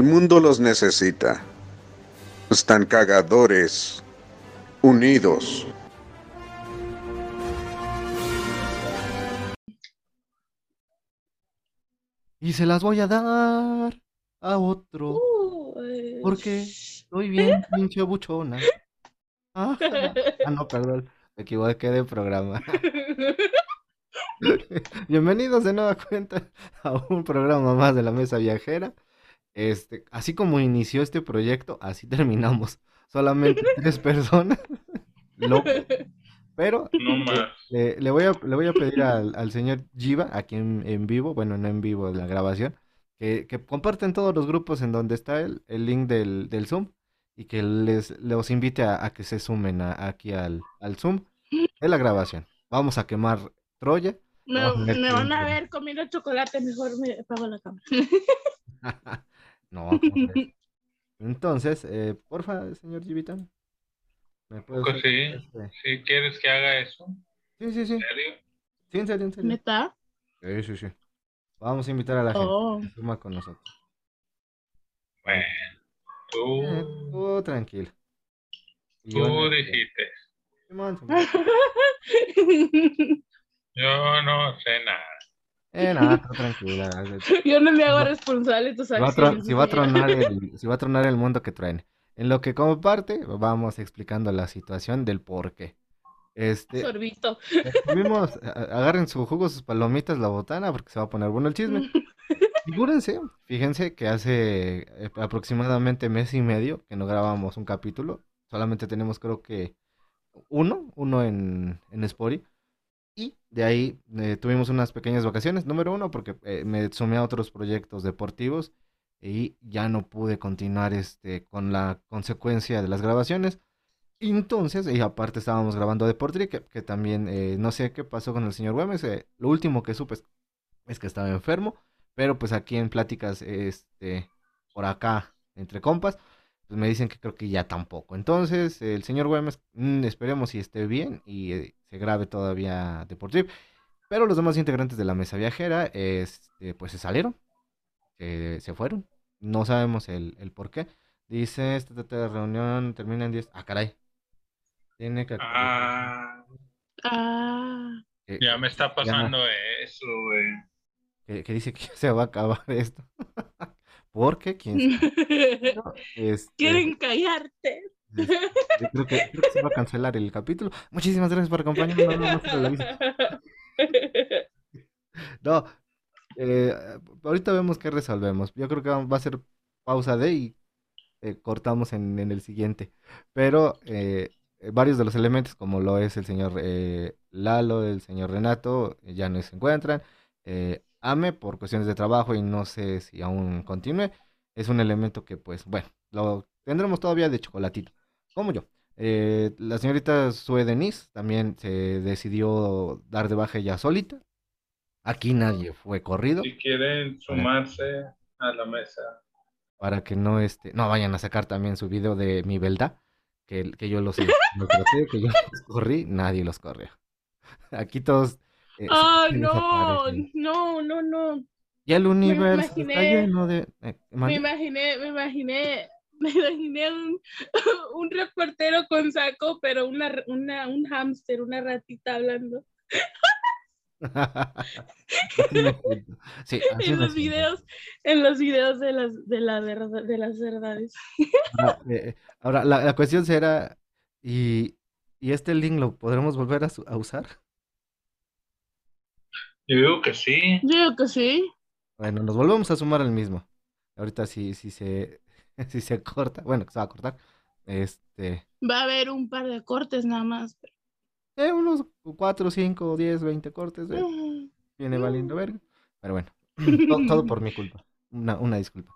El mundo los necesita. Están cagadores, unidos. Y se las voy a dar a otro. Uy. Porque estoy bien pinche buchona. Ah, ah, no, perdón. Me equivoqué de programa. Bienvenidos de nueva cuenta a un programa más de la mesa viajera. Este, así como inició este proyecto, así terminamos. Solamente tres personas. Pero No le, le voy a, le voy a pedir al, al señor Jiva, aquí en, en vivo, bueno, no en vivo, en la grabación, que, que comparten todos los grupos en donde está el, el link del, del Zoom y que les los invite a, a que se sumen a- aquí al, al Zoom de la grabación. Vamos a quemar Troya. Ver me van a ver comiendo chocolate, mejor me apago la cámara. No. Entonces, eh, porfa, señor Jivita, ¿me puede Pues sí, este? si quieres que haga eso, Sí, sí, sí, ¿en serio? sí, en serio, en serio. ¿Neta? Sí, sí, sí. Vamos a invitar a la gente Oh. que se suma con nosotros. Bueno, Eh, tú, tú tranquilo. Y tú dijiste. Yo no sé nada. Eh, nada, tú tranquila. Yo no me hago responsable de tus acciones. si va a tronar el, si va a tronar el mundo que truene. En lo que como parte, vamos explicando la situación del por qué. Este, Sorbito. Estuvimos, a- agarren su jugo, sus palomitas, la botana, porque se va a poner bueno el chisme. Figúrense, fíjense que hace eh, aproximadamente mes y medio que no grabamos un capítulo. Solamente tenemos creo que uno, uno en, en Spotify. Y de ahí eh, tuvimos unas pequeñas vacaciones. Número uno, porque eh, me sumé a otros proyectos deportivos y ya no pude continuar este, con la consecuencia de las grabaciones. Entonces, y aparte estábamos grabando Deportri, que, que también eh, no sé qué pasó con el señor Güemes. lo último que supe es, es que estaba enfermo, pero pues aquí en pláticas, este, por acá, entre compas, pues me dicen que creo que ya tampoco. Entonces, el señor Güemes, mm, esperemos si esté bien y eh, se grabe todavía Deportri. Pero los demás integrantes de la mesa viajera, este, pues se salieron, se, se fueron. No sabemos el, el por qué. Dice, esta esta- reunión termina en 10. Ah, caray. Tiene que... Ah, Ah. que- ya me está pasando eso, güey. que, que dice que ya se va a acabar esto. ¿Por qué? ¿Quién sabe? No, este, Quieren callarte. este, creo que, creo que se va a cancelar el capítulo. Muchísimas gracias por acompañarnos. No, eh, ahorita vemos qué resolvemos. Yo creo que va a ser pausa de y eh, cortamos en, en el siguiente. Pero eh, varios de los elementos, como lo es el señor eh, Lalo, el señor Renato, ya no se encuentran. Eh, Ame, por cuestiones de trabajo y no sé si aún continúe, es un elemento que, pues, bueno, lo tendremos todavía de chocolatito, como yo. Eh, la señorita Sue Denise también se decidió dar de baja ella solita. Aquí nadie fue corrido Si quieren sumarse a la mesa, para que no este, no vayan a sacar también su video de mi verdad, que, que yo los, los traté, que yo los corrí, nadie los corrió. Aquí todos eh, se no, no, no, no. Y el universo está imaginé- lleno de eh, Me imaginé, me imaginé, me imaginé un, un reportero con saco, pero una, una, un hámster, una ratita hablando. Sí, En los videos, en los videos de las, de la verdad, de las verdades. Ahora, eh, ahora, la, la cuestión será, ¿y, y este link lo podremos volver a, su- a usar? Yo digo que sí. Yo digo que sí. Bueno, nos volvemos a sumar al mismo. Ahorita si, si se, si se corta, bueno, que se va a cortar, este, Va a haber un par de cortes nada más. eh, unos 4, 5, 10, 20 cortes, eh, viene valiendo verga. Pero bueno, todo, todo por mi culpa. Una, una disculpa.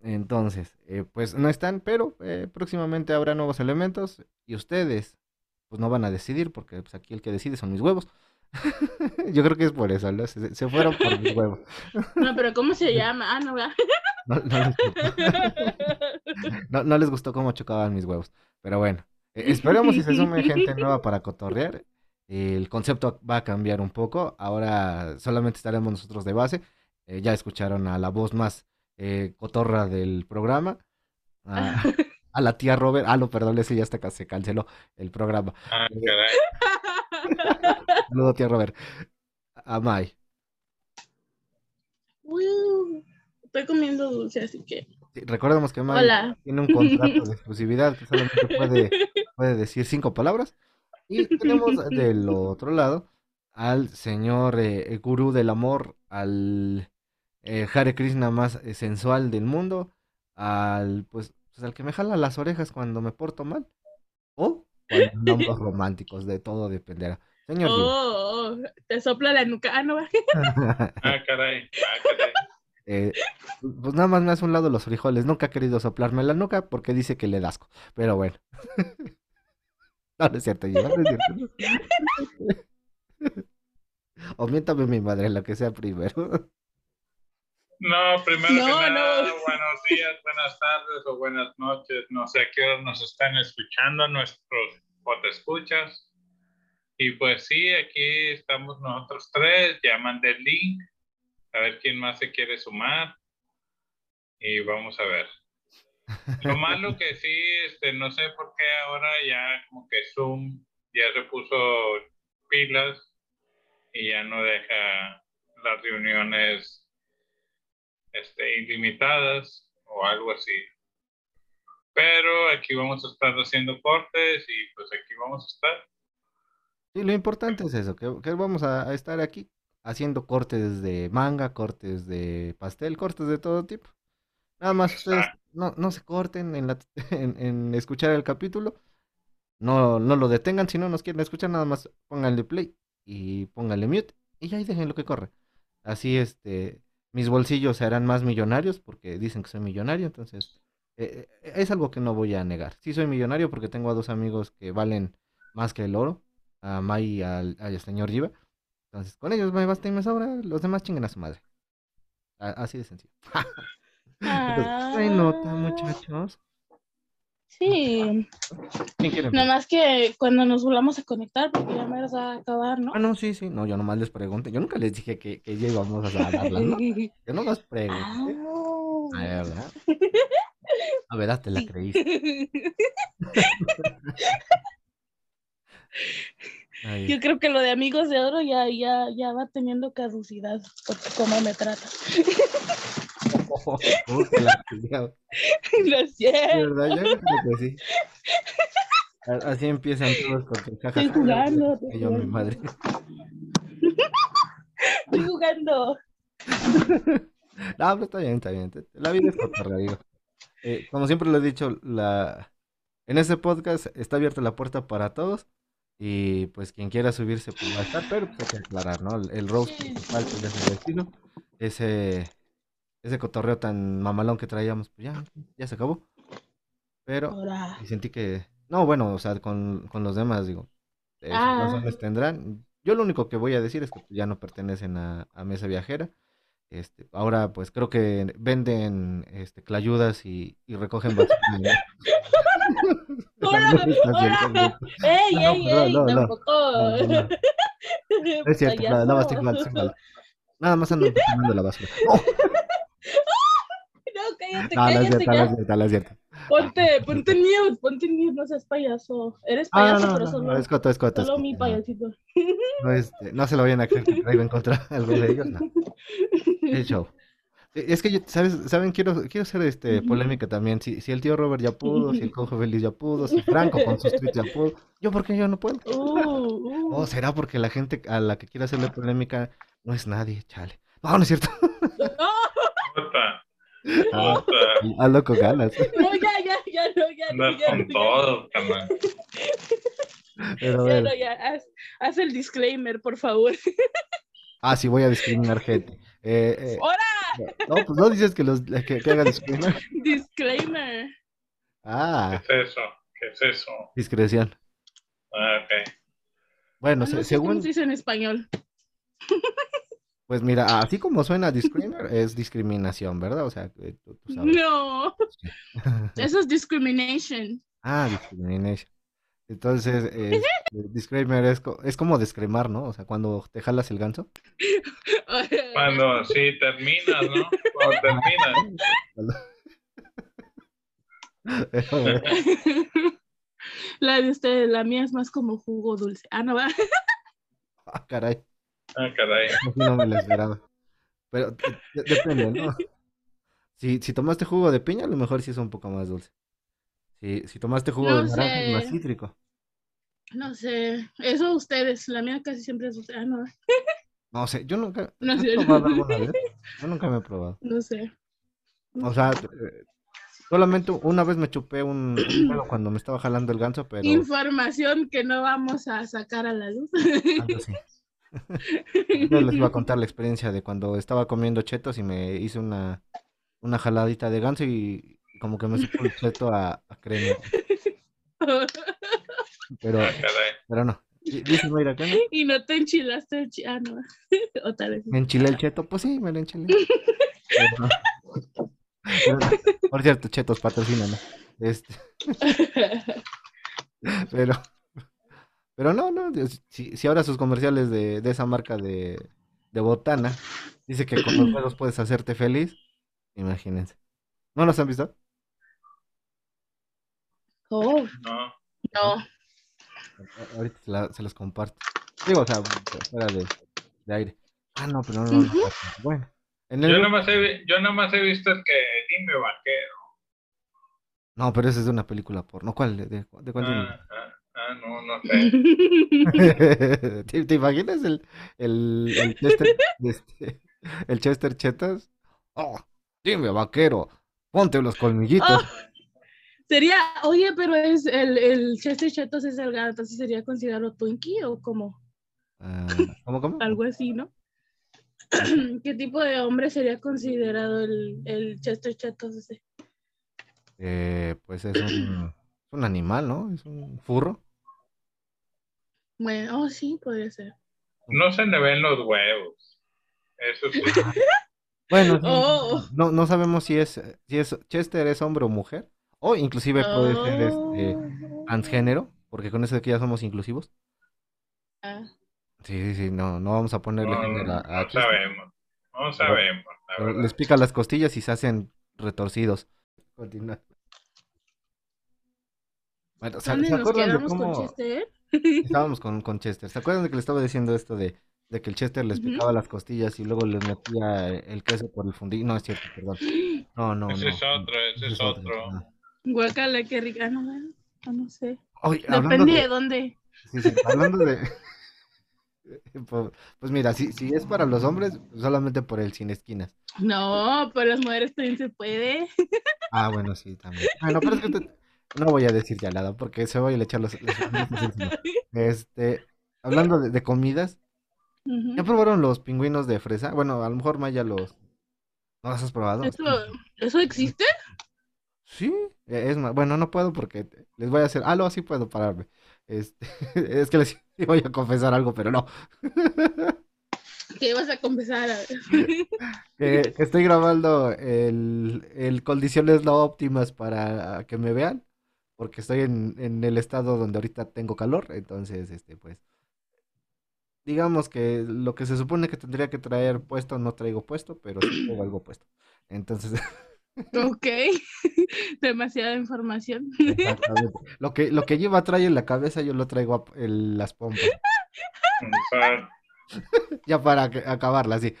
Entonces, eh, pues no están, pero eh, próximamente habrá nuevos elementos y ustedes, pues no van a decidir, porque pues, aquí el que decide son mis huevos. Yo creo que es por eso, ¿no? Se, se fueron por mis huevos. No, pero ¿cómo se llama? Ah, no. No, no les gustó. No, no les gustó cómo chocaban mis huevos. Pero bueno, eh, esperemos si se sume gente nueva para cotorrear. El concepto va a cambiar un poco. Ahora solamente estaremos nosotros de base. Eh, ya escucharon a la voz más eh, cotorra del programa. A, a la tía Robert. Ah, no, perdón, ese ya hasta se canceló el programa. Ah, caray. Saludo, tía Robert. A Mai. Estoy comiendo dulce, así que. Sí, recordemos que Mai Hola. tiene un contrato de exclusividad que solamente puede, puede decir cinco palabras. Y tenemos del otro lado al señor eh, eh, gurú del amor, al eh, Hare Krishna más eh, sensual del mundo, al pues, pues, al que me jala las orejas cuando me porto mal. O cuando andamos románticos, de todo dependerá. Señor. Oh, oh, te sopla la nuca. Ah, no. Ah, caray. Ah, caray. Eh, pues nada más me hace un lado los frijoles. Nunca ha querido soplarme la nuca porque dice que le da asco. Pero bueno. No, no es cierto, Gina, no es cierto. O miéntame mi madre, lo que sea primero. No, primero No, que nada, no. buenos días, buenas tardes o buenas noches. No sé a qué hora nos están escuchando nuestros escuchas. Y pues sí, aquí estamos nosotros tres. Ya mandé el link. A ver quién más se quiere sumar. Y vamos a ver. Lo malo que sí, este, no sé por qué ahora ya como que Zoom ya se puso pilas y ya no deja las reuniones este, ilimitadas o algo así. Pero aquí vamos a estar haciendo cortes y pues aquí vamos a estar. Sí, lo importante es eso, que, que vamos a, a estar aquí haciendo cortes de manga, cortes de pastel, cortes de todo tipo. Nada más ustedes no, no se corten en, la, en, en escuchar el capítulo. No, no lo detengan, si no nos quieren escuchar, nada más pónganle play y pónganle mute y ahí dejen lo que corre. Así este, mis bolsillos se harán más millonarios porque dicen que soy millonario, entonces eh, eh, es algo que no voy a negar. Sí soy millonario porque tengo a dos amigos que valen más que el oro, a Mai y al, al señor Jiva. Entonces con ellos me basta y me sobra, los demás chinguen a su madre. A- así de sencillo. Entonces, ¿traen nota, Ah, muchachos? Sí, ¿Quién quiere nada empezar? más que cuando nos volvamos a conectar, porque ya me vas a acabar, ¿no? Ah, no, sí, sí. No, yo nomás les pregunté. Yo nunca les dije que, que ya íbamos a darlas, ¿no? Yo nomás pregunté. Ah. A ver, ¿verdad? A ver, ah, te la creíste. Yo creo que lo de amigos de oro ya, ya, ya va teniendo caducidad, porque cómo me trata. oh, la. Lo Sí, siento, ¿verdad? Yo creo que sí. A- Así empiezan todos con jajaja. estoy jugando, estoy Y yo, mi jugando. madre. Estoy jugando. No, pero está bien, está bien. La vida es cotorra, digo. Eh, como siempre lo he dicho, la... en este podcast está abierta la puerta para todos. Y pues quien quiera subirse pues va a estar, pero pues hay que aclarar, ¿no? El, el roast principal pues es el destino. Ese, ese cotorreo tan mamalón que traíamos, pues ya, ya se acabó. Pero y sentí que... No, bueno, o sea, con, con los demás, digo. eh, Ah. razones tendrán. Yo lo único que voy a decir es que ya no pertenecen a, a Mesa Viajera. Este, ahora pues creo que venden este clayudas y, y recogen basura. ¡Hola! ¡Hola! ¡Ey, No, ey, no, ey! no, no. Tampoco. no, no, no. No es cierto, mal, estoy mal. Nada más quemando la basura. ¡Oh! No, cállate, No, no es cállate cierto, no es cierto, no es cierto. Ponte, ponte mute, ponte mute, no seas payaso. Eres Ah, payaso, no, pero solo, no, es coto, es coto, es solo coto, mi payasito. No, este, no se lo vayan a creer que traigo en contra algo de ellos, no. El show. Eh, Es que yo, ¿sabes? ¿Saben? Quiero, quiero hacer este polémica también. Si, si el tío Robert ya pudo, si el cojo feliz ya pudo, si Franco con sus tweets ya pudo, ¿yo por qué yo no puedo? Uh, uh. ¿O será porque la gente a la que quiere hacerle polémica no es nadie? Chale. No, no es cierto. Ah, hazlo con ganas. no, ya, ya, ya, no, ya, no, ya, con ya. todo, carnal. Pero Ya, bueno. no, ya, haz, haz el disclaimer, por favor. Ah, sí, voy a discriminar gente. Eh, eh, ¡Hora! no, pues no dices que, los, que, que haga discriminar. Disclaimer. Ah, ¿Qué es eso? ¿Qué es eso? discreción. Ah, ok. Bueno, Ah, se- no sé cómo según, se dice en español. pues mira, así como suena discriminar, es discriminación, ¿verdad? O sea, eh, tú, tú sabes. No, eso es discrimination. Ah, discrimination. Entonces, eh, disclaimer es, co- es como descremar, ¿no? O sea, cuando te jalas el ganso. Cuando sí terminas, ¿no? Cuando terminas. Pero, bueno, La de ustedes, la mía es más como jugo dulce. Ah, no va. ah, caray, Ah, caray. no me la esperaba. Pero de- depende, ¿no? Si, si tomaste jugo de piña, a lo mejor sí es un poco más dulce. Si, si tomaste jugo No de naranja, es más sé. cítrico. No sé. Eso ustedes. La mía casi siempre es. Ah, no. No sé, yo nunca. No ¿has sé. probado alguna vez? Yo nunca me he probado. No sé. O sea, eh, solamente una vez me chupé un, un pelo cuando me estaba jalando el ganso, pero Información que no vamos a sacar a la luz. Yo les iba a contar la experiencia de cuando estaba comiendo chetos y me hice una, una jaladita de ganso y como que me supo el cheto a, a crema. Pero, Ah, pero no. Di- Dice Mayra que no. y no te enchilaste el chi- Ah, no. O tal vez. ¿Me enchilé el cheto? Pues sí, me lo enchilé. Pero no. Pero no. Por cierto, chetos patrocinan, ¿no? Este, pero, pero no, no. Si, si ahora sus comerciales de, de esa marca de, de botana dice que con los dedos puedes hacerte feliz, imagínense. ¿No los han visto? Oh, No. no. Ahorita se, la- se los comparto. Digo, o sea, fuera de, de aire. Ah, no, pero no, no, no. Bueno, en el Yo nomás he, yo nomás he visto el que dime vaquero. No, pero ese es de una película porno. ¿Cuál? ¿De, de, de cuál? Ah, ah, ah, no, no sé. ¿Te, te imaginas el, el, el Chester, este, el Chester Chetas? Oh, dime, vaquero, ponte los colmillitos. Oh, sería, oye, pero es el, el Chester Chetos es delgado, entonces sería considerado Twinkie o como Ah, ¿cómo, cómo? algo así, ¿no? ¿Qué tipo de hombre sería considerado el, el Chester Chetos ese? Eh, pues es un, es un animal, ¿no? Es un furro. Bueno, oh, sí, podría ser. No se le ven los huevos. Eso sí. Bueno, Oh. no, no sabemos si es, si es Chester es hombre o mujer. O inclusive puede ser este Oh. transgénero, porque con eso de que ya somos inclusivos. Ah, Sí, sí, sí, no, no vamos a ponerle No, género a, a no sabemos. No sabemos, la les pica las costillas y se hacen retorcidos. Continúa. Bueno, ¿se, ¿Dónde se nos acuerdan de con cómo Chester? estábamos con, con Chester? ¿Se acuerdan de que le estaba diciendo esto de, de que el Chester les picaba las costillas y luego les metía el queso por el fundillo? No, es cierto, perdón. No, no, Ese no. es otro, ese es otro. no. Guacala, qué rica, no, bueno, no sé. Oye, Depende de- de dónde. Sí, sí, hablando de... Pues pues mira, si, si es para los hombres, solamente por el sin esquinas. No, por las mujeres también se puede. Ah, bueno, sí, también. Bueno, pero es que te- no voy a decir ya nada porque se voy a echar los. Este, hablando de, de comidas. ¿ya probaron los pingüinos de fresa? Bueno, a lo mejor Maya los... ¿No los has probado? ¿Eso, ¿Eso existe? Sí, es más, bueno, no puedo porque les voy a hacer... Ah, no, sí puedo pararme. Este, es que les voy a confesar algo, pero no. ¿Qué ibas a confesar? Que estoy grabando el, el condiciones no óptimas para que me vean, porque estoy en, en el estado donde ahorita tengo calor, entonces, este, pues, digamos que lo que se supone que tendría que traer puesto, no traigo puesto, pero sí traigo algo puesto. Entonces, Ok. Demasiada información. exactamente. Lo que, lo que lleva trae en la cabeza, yo lo traigo a- en las pompas, ya para acabarla, sí.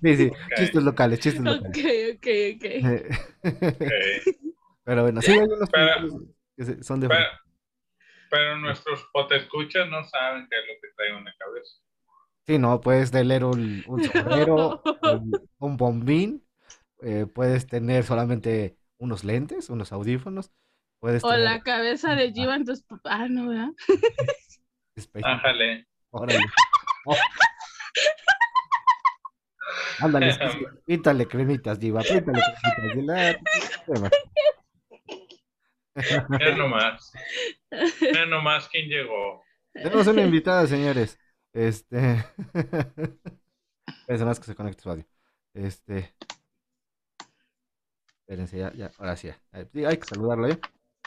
Sí, sí, chistes locales, chistes locales. ok, ok. ok. Pero bueno, sí, hay unos Pero- que son de Pero, pero nuestros potescuchas no saben qué es lo que trae en la cabeza. Sí, no, puedes tener un, un sombrero, un, un bombín, eh, puedes tener solamente unos lentes, unos audífonos, puedes O tener la cabeza de Jiva en tus papás. Ah, no, ¿verdad? Ájale. Órale. Oh. Ándale, píntale cremitas, Diva, píntale cremitas. Mira nomás. Mira nomás quién llegó. Tenemos una invitada, señores. Este. Espérense más que se conecte su audio. Este. Espérense, ya, ya, ahora sí. Hay hay que saludarlo, ¿eh?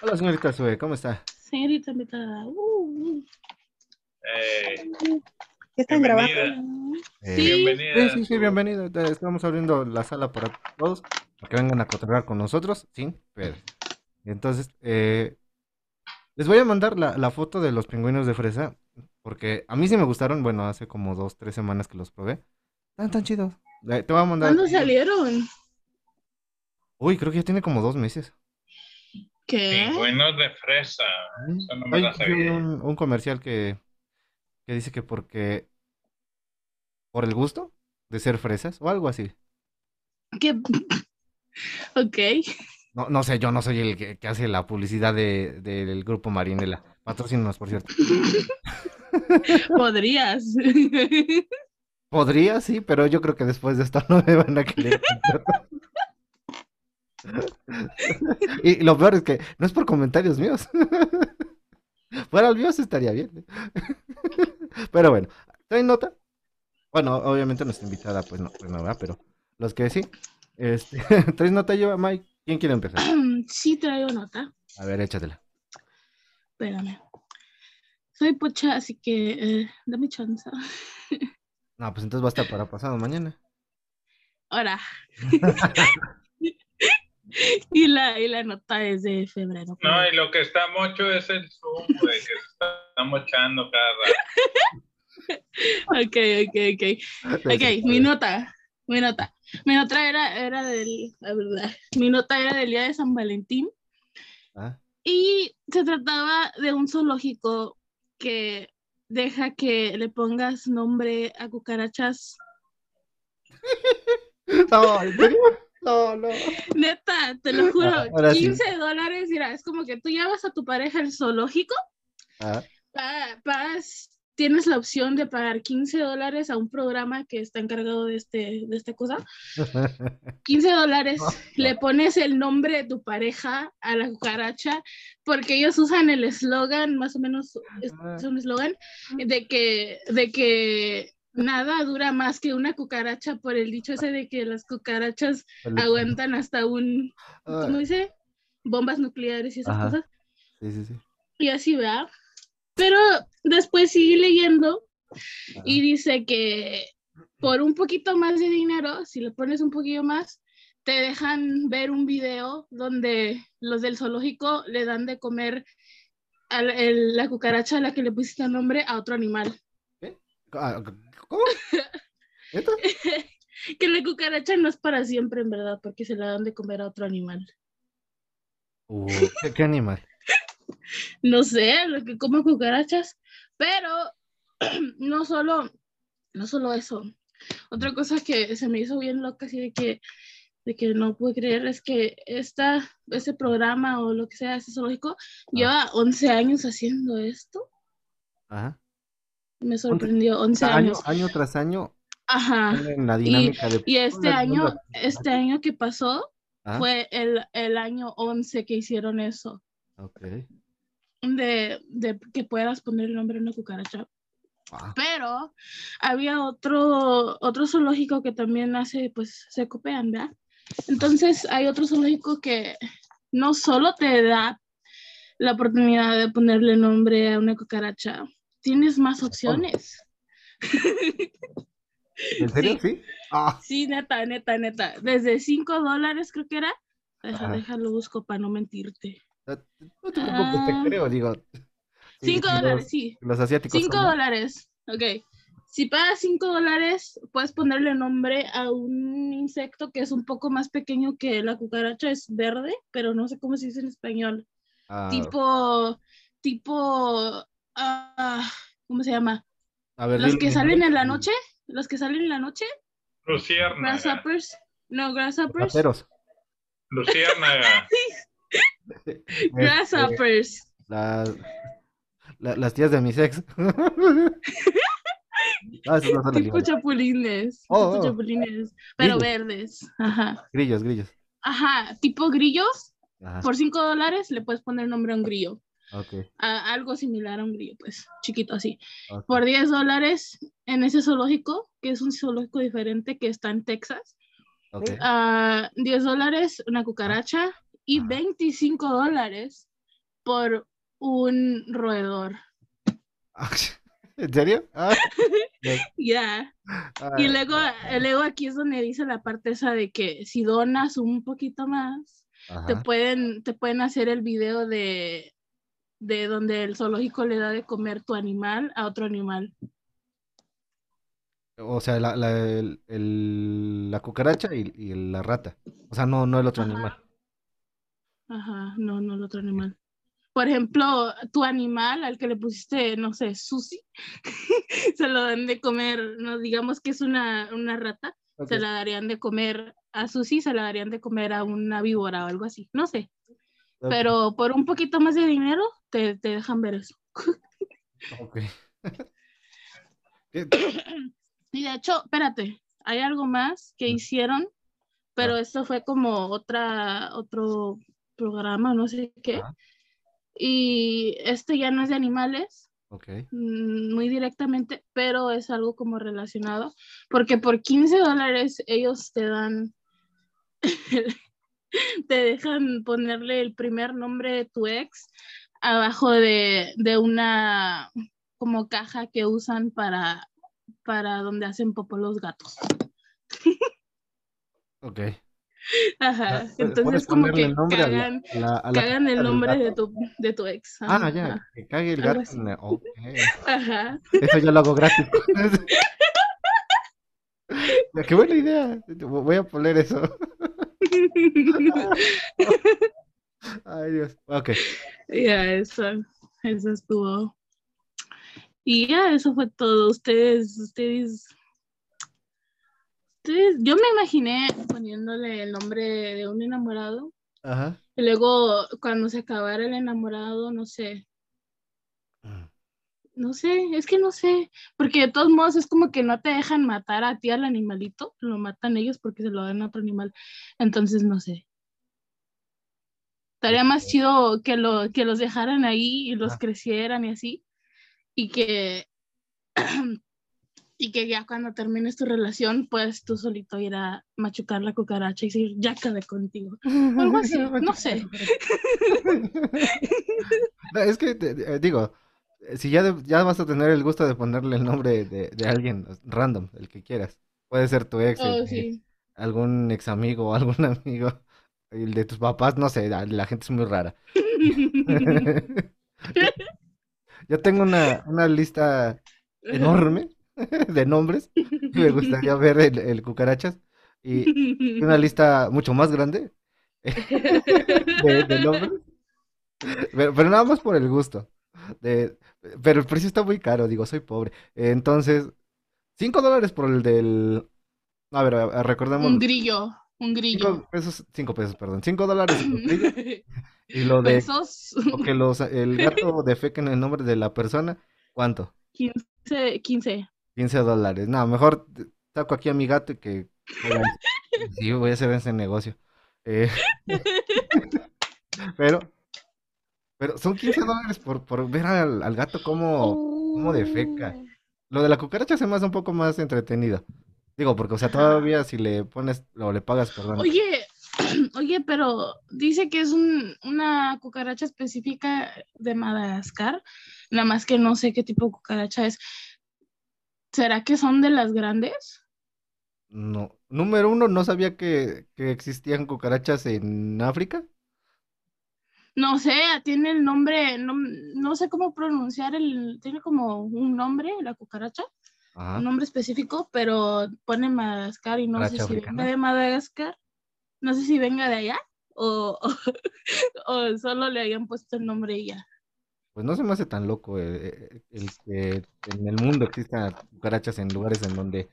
Hola, señorita Sue, ¿cómo está? Señorita invitada. Uh, Eh, ¿Qué están grabando? bienvenida. Eh, Sí. Bienvenida. Sí, sí, bienvenido. Estamos abriendo la sala para todos, para que vengan a cotorrear con nosotros, sin pero. Entonces, eh, les voy a mandar la, la foto de los pingüinos de fresa, porque a mí sí me gustaron, bueno, hace como dos, tres semanas que los probé. Están tan chidos. Eh, Te voy a mandar. ¿Cuándo salieron? Uy, creo que ya tiene como dos meses. ¿Qué? Pingüinos de fresa. Eso no me Hay la hay sabía. un, un comercial que, que dice que porque por el gusto de ser fresas o algo así. ¿Qué? Ok. No, no sé, yo no soy el que, que hace la publicidad de, del grupo Marinela. Patrocínanos, por cierto. Podrías. Podría, sí, pero yo creo que después de esto no me van a querer. Y lo peor es que no es por comentarios míos. Fuera el míos estaría bien. Pero bueno, ¿traen nota? Bueno, obviamente nuestra invitada, pues no, pues no, ¿verdad? Pero los que sí. Este, ¿traes nota yo, Mike? ¿Quién quiere empezar? Sí traigo nota. A ver, échatela. Espérame. Soy pocha, así que eh, dame chance. No, pues entonces va a estar para pasado mañana. Ahora. y, la, y la nota es de febrero. No, y lo que está mocho es el Zoom, güey, que se está mochando cada rato. Ok, ok, ok. Ok, mi nota. Mi nota. Mi nota era, era del. La verdad. Mi nota era del día de San Valentín. Ah, Y se trataba de un zoológico que deja que le pongas nombre a cucarachas. No. No, no. Neta, te lo juro. Ahora sí. 15 dólares, mira, es como que tú llevas a tu pareja al zoológico, Ah, pa- pagas- tienes la opción de pagar 15 dólares a un programa que está encargado de, este, de esta cosa. 15 dólares, No, le pones el nombre de tu pareja a la cucaracha, porque ellos usan el eslogan, más o menos es, es un eslogan, de que, de que nada dura más que una cucaracha, por el dicho ese de que las cucarachas aguantan hasta un, ¿cómo dice? Bombas nucleares y esas Ajá. cosas. Sí, sí, sí. Y así va. Pero después sigue leyendo y dice que por un poquito más de dinero, si le pones un poquillo más, te dejan ver un video donde los del zoológico le dan de comer a la, el- la cucaracha a la que le pusiste nombre a otro animal. Ah, ¿Cómo? ¿Neta? que la cucaracha no es para siempre, en verdad, porque se la dan de comer a otro animal. Uh, ¿qué, qué animal? no sé, lo que como cucarachas, pero no solo, no solo eso. Otra cosa que se me hizo bien loca, así de que, de que no pude creer, es que esta, ese programa o lo que sea, ese zoológico, lleva 11 años haciendo esto. Ajá. Me sorprendió, 11 Año, años. año tras año Ajá. en la dinámica de... Y este año, este año que pasó, Ah, fue el, el año 11 que hicieron eso, ok. de, de que puedas poner el nombre en una cucaracha. Ah, Pero había otro, otro zoológico que también hace, pues se copian, ¿verdad? Entonces hay otro zoológico que no solo te da la oportunidad de ponerle nombre a una cucaracha, tienes más opciones. ¿En serio? Sí. Sí. Ah, Sí, neta, neta, neta. Desde 5 dólares creo que era. Deja, déjalo busco para no mentirte. no te preocupes, te Ah. creo, digo. Sí, 5 sí, dólares, los- sí. Los asiáticos 5 son- dólares, ok. Si pagas 5 dólares, puedes ponerle nombre a un insecto que es un poco más pequeño que la cucaracha, es verde, pero no sé cómo se dice en español. Ah, Tipo, tipo, ah, ¿cómo se llama? a ver, Los dime que en salen en la noche, los que salen en la noche, Luciérnaga. grasshoppers, no, grasshoppers, Rateros. Luciérnaga. Este, grasshoppers. las, la- las tías de mis ex. ah, no Tipo chapulines, Oh, tipo oh. chapulines, pero Grillos. verdes, ajá. Grillos, grillos. Ajá, tipo grillos, Ajá, por 5 dólares le puedes poner nombre a un grillo. Ok. a- algo similar a un grillo, pues, chiquito así. ok. Por 10 dólares en ese zoológico, que es un zoológico diferente que está en Texas, ok. a 10 dólares una cucaracha y Ajá. 25 dólares por un roedor. ¿En serio? Ah, Ya. ah, Y luego, luego aquí es donde dice la parte esa de que si donas un poquito más, te pueden, te pueden hacer el video de, de donde el zoológico le da de comer tu animal a otro animal. O sea, la, la, el- el- la cucaracha y, y la rata. O sea, no, no el otro Ajá. animal. Ajá, no, no el otro animal. Por ejemplo, tu animal al que le pusiste, no sé, sushi, se lo dan de comer, no digamos que es una, una rata, se la darían de comer a Susi, se la darían de comer a una víbora o algo así, no sé. Pero por un poquito más de dinero te, te dejan ver eso. Ok. Y de hecho, espérate, hay algo más que hicieron, pero Ah. esto fue como otra, otro programa, no sé qué. Y este ya no es de animales, Ok. mm, muy directamente, pero es algo como relacionado, porque por 15 dólares ellos te dan, te dejan ponerle el primer nombre de tu ex abajo de, de una como caja que usan para, para donde hacen popó los gatos. Ok. Ajá, Ah, entonces puedes como que el nombre cagan, a la- a la cagan el nombre de tu, de tu ex. Ah, Ajá, ya, que cague el gato. así. en el- Ok. Ajá. Eso ya lo hago gratis. Qué buena idea. Voy a poner eso. Ay, Dios. Ok. Ya, eso, eso estuvo. Y ya, eso fue todo. Ustedes, ustedes, ustedes, yo me imaginé poniéndole el nombre de un enamorado. Ajá. Y luego, cuando se acabara el enamorado, no sé, no sé, es que no sé, porque de todos modos es como que no te dejan matar a ti al animalito, lo matan ellos porque se lo dan a otro animal. Entonces, no sé. Estaría más chido que, lo, que los dejaran ahí y los Ah. crecieran y así. Y que, y que ya cuando termines tu relación, puedes tú solito ir a machucar la cucaracha y decir, ya acabé contigo. Algo así, no sé. Es que, eh, digo, si ya, de- ya vas a tener el gusto de ponerle el nombre de, de alguien random, el que quieras. Puede ser tu ex, Oh, sí. algún ex amigo algún amigo, el de tus papás, no sé, la, la gente es muy rara. Yo tengo una, una lista enorme de nombres me gustaría ver el, el cucarachas y una lista mucho más grande de, de nombres. Pero, pero nada más por el gusto. De, pero el precio está muy caro, digo, soy pobre. Entonces, 5 dólares por el del... A ver, recordemos. Un grillo, un grillo. 5 pesos, 5 pesos, perdón. 5 dólares el grillo, y lo de Pesos, o que los, el gato defeque en el nombre de la persona, ¿cuánto? 15, 15. 15 dólares. No, mejor saco aquí a mi gato y que... Sí, voy a hacer ese negocio. Eh, pero, pero son 15 dólares por, por ver al, al gato cómo, cómo defeca. Lo de la cucaracha se me hace un poco más entretenido. Digo, porque, o sea, todavía si le pones o le pagas, perdón. Oye, oye, pero dice que es un, una cucaracha específica de Madagascar, nada más que no sé qué tipo de cucaracha es. ¿Será que son de las grandes? No. Número uno, no sabía que, que existían cucarachas en África. No sé, tiene el nombre, no, no sé cómo pronunciar el, tiene como un nombre, la cucaracha, Ajá. un nombre específico, pero pone Madagascar y no sé ¿Cucaracha si venga de Madagascar, no sé si venga de allá o, o, o solo le hayan puesto el nombre y ya. Pues no se me hace tan loco eh, eh, el, que en el mundo existan cucarachas en lugares en donde,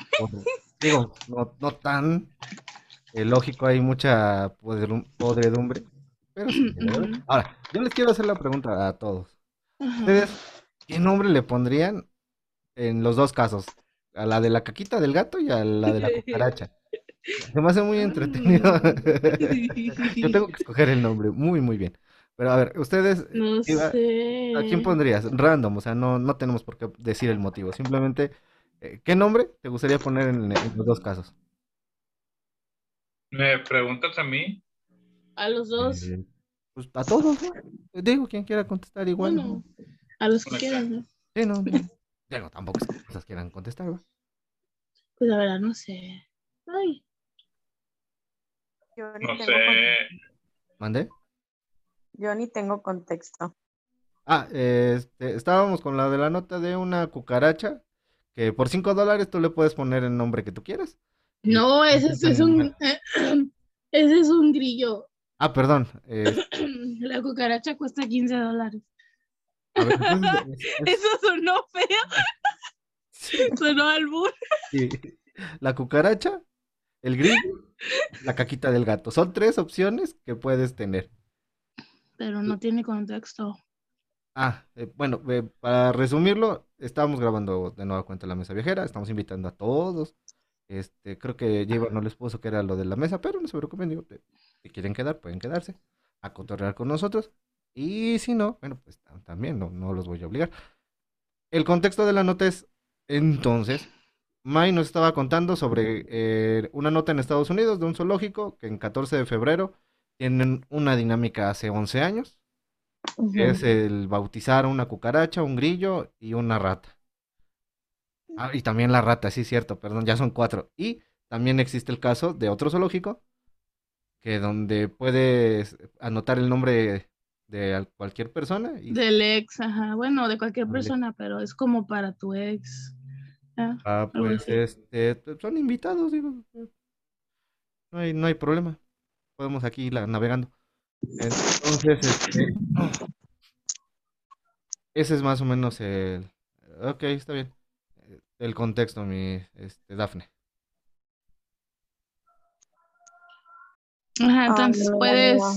digo, no, no tan eh, lógico, hay mucha podredum- podredumbre, pero sí. Ahora, yo les quiero hacer la pregunta a todos. ¿Ustedes qué nombre le pondrían en los dos casos? A la de la caquita del gato y a la de la cucaracha. Se me hace muy entretenido. Yo tengo que escoger el nombre, muy, muy bien. Pero a ver, ustedes, No Iba- sé. ¿A quién pondrías? Random, o sea, no, no tenemos por qué decir el motivo. Simplemente, eh, ¿qué nombre te gustaría poner en, en los dos casos? ¿Me preguntas a mí? A los dos. Eh, Pues a todos, ¿no? Digo, quien quiera contestar igual. Bueno, a los que Pues, quieran, ¿no? Sí, no, no. Digo, tampoco es que cosas quieran contestar, ¿va? Pues la verdad, no sé. Ay, Yo ni, No tengo, sé. con- ¿Mandé? yo ni tengo contexto. Ah, este, estábamos con la de la nota de una cucaracha que por 5 dólares tú le puedes poner el nombre que tú quieras. No, ese es, es un, intentan- ese es un grillo. Ah, perdón. eh, La cucaracha cuesta 15 dólares. a ver, entonces, es- es- Eso sonó feo. Sonó al burro. sí, la cucaracha, el grillo, la caquita del gato. Son tres opciones que puedes tener. Pero no tiene contexto. Ah, eh, bueno, eh, para resumirlo, estábamos grabando de nueva cuenta la mesa viajera, estamos invitando a todos. Este, creo que J no les puso que era lo de la mesa, pero no se preocupen, digo, si quieren quedar, pueden quedarse a cotorrear con nosotros. Y si no, bueno, pues tam- también no, no los voy a obligar. El contexto de la nota es, entonces, Mai nos estaba contando sobre eh, una nota en Estados Unidos de un zoológico que en 14 de febrero tienen una dinámica hace 11 años que es el bautizar una cucaracha, un grillo y una rata. Ah, y también la rata, sí, cierto, perdón, ya son cuatro. Y también existe el caso de otro zoológico, que donde puedes anotar el nombre de al- cualquier persona y Del ex, ajá. Bueno, de cualquier persona, pero es como para tu ex. Ah, ah, algo pues este, son invitados, digo. No hay, no hay problema. Podemos aquí la- navegando. Entonces, este, ese es más o menos el... Ok, está bien. Eh, El contexto, mi este, Dafne. Ajá, entonces no, puedes, no.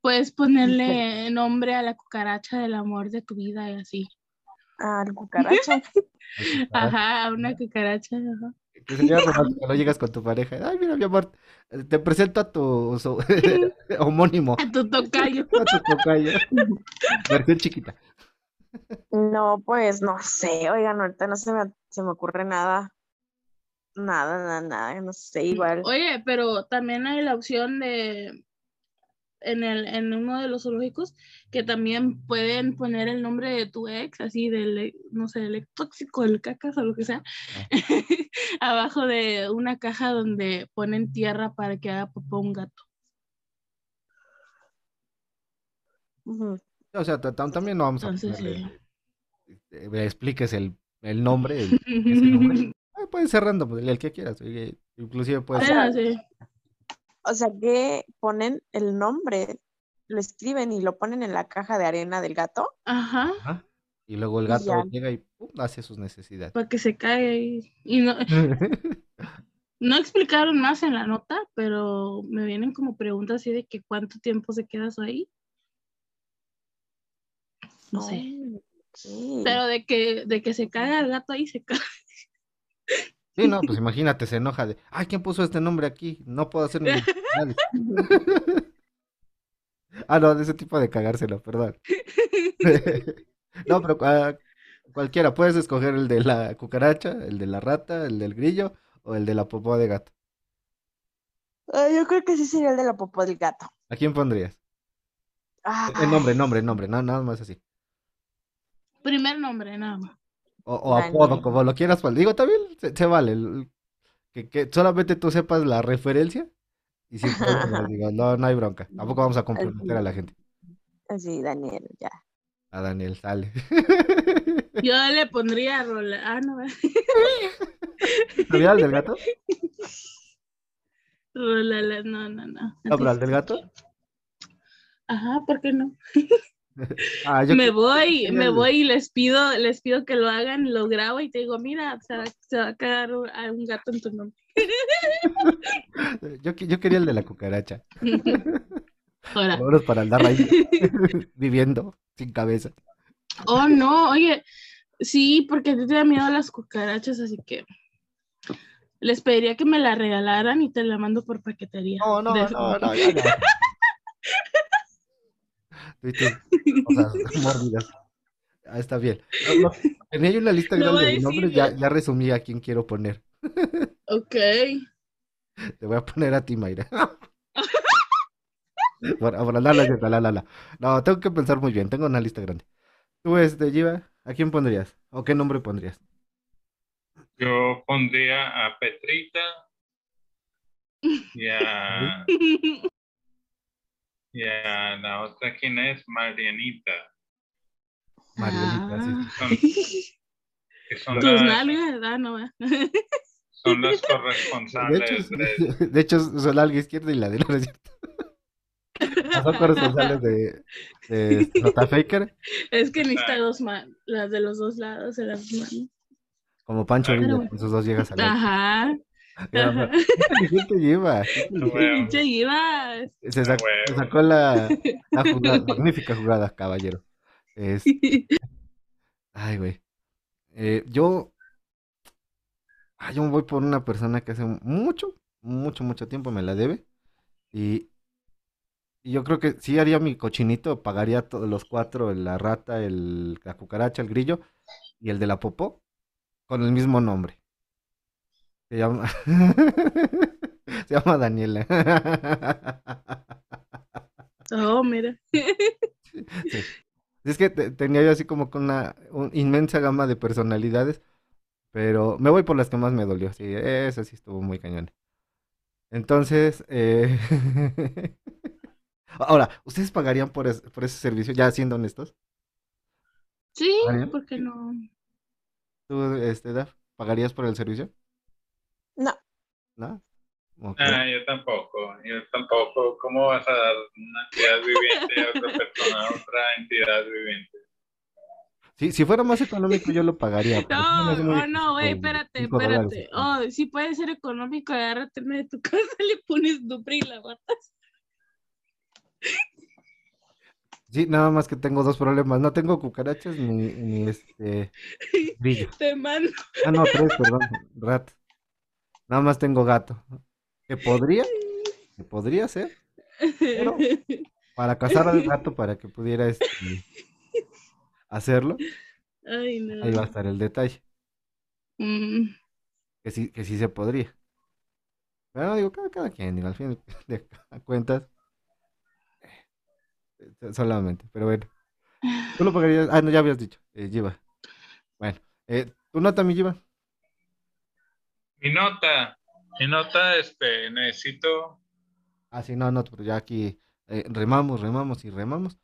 puedes ponerle nombre a la cucaracha del amor de tu vida y así. Ah, la cucaracha. Ajá, a una cucaracha. ajá. Que sería no llegas con tu pareja. Ay, mira, mi amor, te presento a tu so- homónimo, A tu tocayo. a tu tocayo. Versión chiquita. No, pues no sé, oigan, ahorita no se me, se me ocurre nada. Nada, nada, nada, no sé, igual. Oye, pero también hay la opción de en el, en uno de los zoológicos que también pueden poner el nombre de tu ex, así del, e- no sé, el ex tóxico, el cacas o lo que sea, abajo de una caja donde ponen tierra para que haga popó un gato. O sea, ta- tam- también no vamos a Entonces, ponerle, sí. me expliques el, el nombre, el- ese nombre. Ah, puede ser random, el, que quieras. oye, Inclusive puede ser. Bueno, sí. O sea que ponen el nombre, lo escriben y lo ponen en la caja de arena del gato. Ajá, Ajá. Y luego el gato ya. llega y pum, hace sus necesidades. para que se caiga y, y no, no explicaron más en la nota, pero me vienen como preguntas así de que cuánto tiempo se quedas ahí. No sé. Pero de que, de que se caga el gato ahí, se caga. Sí, no, pues imagínate, se enoja de, ay, ¿quién puso este nombre aquí? No puedo hacer ni nada". Ah, no, de ese tipo de cagárselo, perdón. No, pero ah, cualquiera, puedes escoger el de la cucaracha, el de la rata, el del grillo o el de la popó de gato. Ah, yo creo que sí sería el de la popó del gato. ¿A quién pondrías? Ah, El nombre, nombre, nombre, no, nada más así. Primer nombre, nada más. O, o apodo, Daniel. como lo quieras. Digo, también se, se vale. el- Que, que solamente tú sepas la referencia. Y si digo, no, no hay bronca. Tampoco vamos a comprometer a la gente. Sí, Daniel, ya. A Daniel, sale. Yo le pondría Rola. Ah, no, ¿Sabía el del gato? Rolala, no, no, no. No, pero al del gato. Ajá, ¿por qué no? Ah, yo me que- voy, me voy y les pido, les pido que lo hagan, lo grabo y te digo, mira, se va, se va a cagar un- a un gato en tu nombre. yo, yo quería el de la cucaracha. Ahora. Para andar ahí viviendo sin cabeza. Oh, no, oye, sí, porque a ti te da miedo las cucarachas, así que les pediría que me la regalaran y te la mando por paquetería. No, no, De- no, no, ya no. Cosas mórbidas. Ah, está bien. No, no, Tenía yo una lista No grande de nombres, ya, ya resumí a quién quiero poner. Ok. Te voy a poner a ti, Mayra. Bueno, bueno, la, la, la, la, la, la. No, tengo que pensar muy bien. Tengo una lista grande. Tú, este, Giva, ¿a quién pondrías? ¿O qué nombre pondrías? Yo pondría a Petrita y a, y a la otra, ¿quién es? Marianita. Marianita, sí. Ah. Son, que son, Tus las, nalgas, ah, no. va. son las De corresponsales hecho, de, de hecho, son la alga izquierda y la derecha, ¿no cierto? Ah, Son corresponsales de, de este, Nota Faker, Es que necesita Exacto. dos manos, las de los dos lados de las manos. como Pancho Pero Villa, bueno. con sus dos llegas a la Ajá. Qué inteligente lleva. qué Ibas. Se, sac- huevo. se sacó la, la jugada, magnífica jugada, caballero. Es, ay, güey. Eh, yo, ah, yo me voy por una persona que hace mucho, mucho, mucho tiempo me la debe. Y, y yo creo que sí haría mi cochinito, pagaría todos los cuatro, la rata, el, la cucaracha, el grillo y el de la popó, con el mismo nombre. Se llama, se llama Daniela. Oh, mira. Sí. Es que te- tenía yo así como con una un- inmensa gama de personalidades, pero me voy por las que más me dolió. Sí, eso sí estuvo muy cañón. Entonces, eh, ahora, ¿ustedes pagarían por, es- por ese servicio? Ya siendo honestos. Sí, ¿Pagarían? ¿por qué no? ¿Tú, este, Daf, pagarías por el servicio? No, ¿No? Ah, yo tampoco, yo tampoco. ¿Cómo vas a dar una entidad viviente a otra persona, a otra entidad viviente? Sí, si fuera más económico yo lo pagaría. No, muy oh, no, güey, espérate, espérate. Oh, sí puede ser económico, agárrate de tu casa, le pones dupri y la botas. Sí, nada más que tengo dos problemas. No tengo cucarachas ni, ni este grillo. Te mando. Ah, no, tres, perdón. Rat. Nada más tengo gato. Que podría, que podría ser Pero- para cazar al gato para que pudiera este, hacerlo. Ay, no. Ahí va a estar el detalle. Mm, Que sí, que sí se podría. Pero no digo, cada, cada quien, digo, al fin de cuentas. eh, Solamente, pero bueno. Tú lo pagarías. Ah, no, ya habías dicho. Eh, Giva. Bueno, eh, ¿tu nota, mi Giva? Mi nota, mi nota, este, necesito, Ah, sí, no, no, pero ya aquí eh, remamos, remamos y remamos.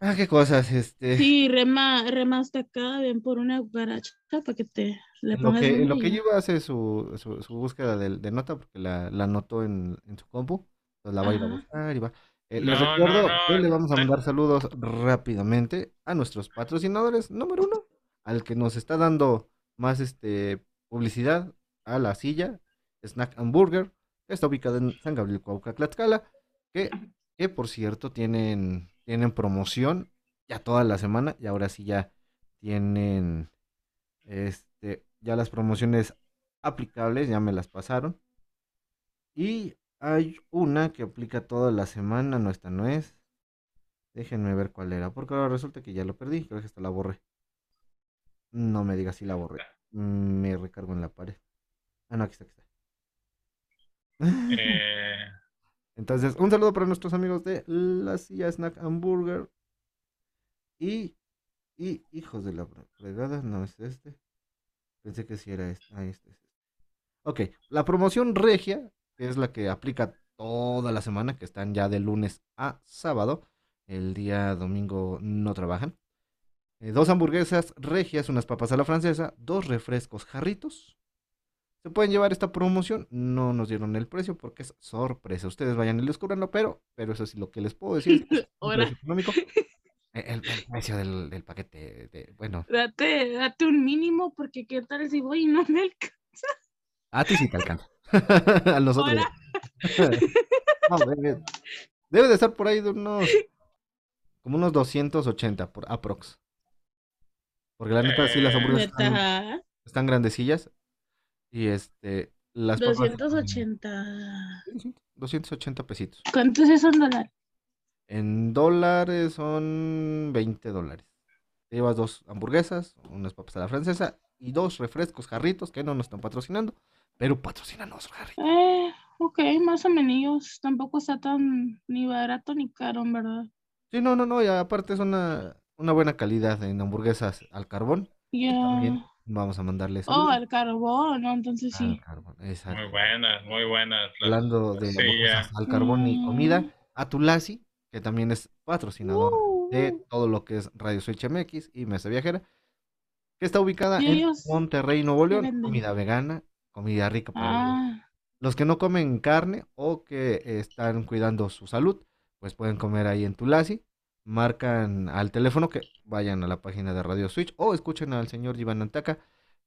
Ah, qué cosas, este. Sí, rema, rema hasta acá, ven por una cucaracha para que te le En lo pongas que, lo que. Giva hace su, su, su búsqueda de, de nota, porque la, la anotó en, en su compu, entonces la va a ir a buscar y va. Eh, les No, no, recuerdo no, que le vamos a no. mandar saludos rápidamente a nuestros patrocinadores. Número uno, al que nos está dando más este publicidad a la silla, Snack Hamburger, que está ubicada en San Gabriel, Cuauhtémoc, Tlaxcala, que, que por cierto tienen, tienen promoción ya toda la semana y ahora sí ya tienen este, ya las promociones aplicables, ya me las pasaron. Y hay una que aplica toda la semana, no, esta no es. Déjenme ver cuál era, porque ahora resulta que ya lo perdí, creo que hasta la borré. No me digas si la borré. Me recargo en la pared. Ah, no, aquí está, aquí está. eh, Entonces, un saludo para nuestros amigos de la silla Snack Hamburger. Y, y, hijos de la fregada, no es este. Pensé que sí era este. Ah, este es este. Ok, la promoción regia, que es la que aplica toda la semana, que están ya de lunes a sábado. El día domingo no trabajan. Eh, dos hamburguesas regias, unas papas a la francesa, dos refrescos jarritos. Se pueden llevar esta promoción. No nos dieron el precio porque es sorpresa. Ustedes vayan y descubranlo, pero, pero eso sí lo que les puedo decir. Ahora. económico. El, el precio del, del paquete, de, bueno, Date, date un mínimo, porque qué tal si voy y no me alcanza. a ti sí te alcanza. a nosotros. No, debe de estar por ahí de unos, como unos 280 por aprox. Porque la neta sí las hamburguesas están, grandecillas. Y este, las papas están- 280. Sí, sí, 280 pesitos. ¿Cuántos es un dólar? En dólares son 20 dólares. Te llevas dos hamburguesas, unas papas a la francesa y dos refrescos jarritos que no nos están patrocinando, pero patrocínanos, Harry. Eh, ok, más o menos. Tampoco está tan ni barato ni caro, en verdad. Sí, no, no, no, y aparte es una, una buena calidad en hamburguesas al carbón. y Ya. también vamos a mandarles Oh, al carbón, ¿no? Entonces al sí. Muy buenas, muy buenas. las- Hablando de Sí, al carbón y comida, Mm. a Tulasi, que también es patrocinador Uh, de uh. todo lo que es Radio Switch MX y Mesa Viajera, que está ubicada en Monterrey, Nuevo León. Comida vegana, comida rica para los, Ah, los que no comen carne o que están cuidando su salud, pues pueden comer ahí en Tulasi. Marcan al teléfono que vayan a la página de Radio Switch o escuchen al señor Iván Antaca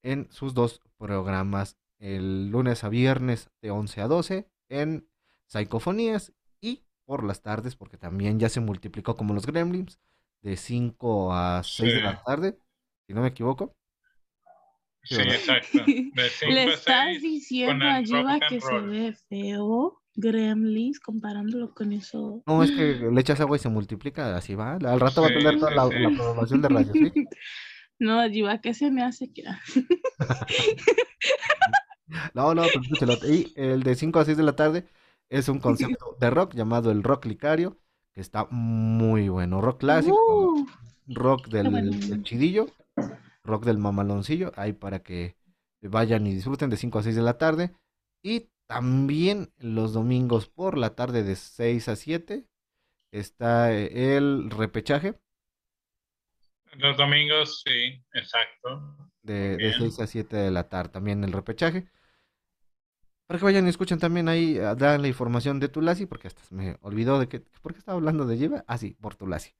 en sus dos programas, el lunes a viernes de 11 a 12 en Psicofonías y por las tardes, porque también ya se multiplicó como los Gremlins, de 5 a 6 de la tarde, si no me equivoco. Sí, exacto. De Le a estás diciendo a and que se ve feo, Gremlins, comparándolo con eso. No, es que le echas agua y se multiplica, así va. Al rato va a Sí, tener toda sí, la, sí. la programación de Radio Switch. No, Jiva, ¿qué se me hace que? No, no, pero escúchalo. Y el de 5 a 6 de la tarde es un concepto de rock llamado el rock licario, que está muy bueno. Rock clásico, Uh, rock del, bueno. del chidillo, rock del mamaloncillo, ahí para que vayan y disfruten de 5 a 6 de la tarde. Y también los domingos por la tarde de 6 a 7 está eh, el repechaje Los domingos, sí, exacto. de, de Bien. 6 a 7 de la tarde, también el repechaje. Para que vayan y escuchen también ahí, ah, dan la información de Tulasi, porque hasta me olvidó de que, ¿por qué estaba hablando de Jiva? Ah, sí, por Tulasi.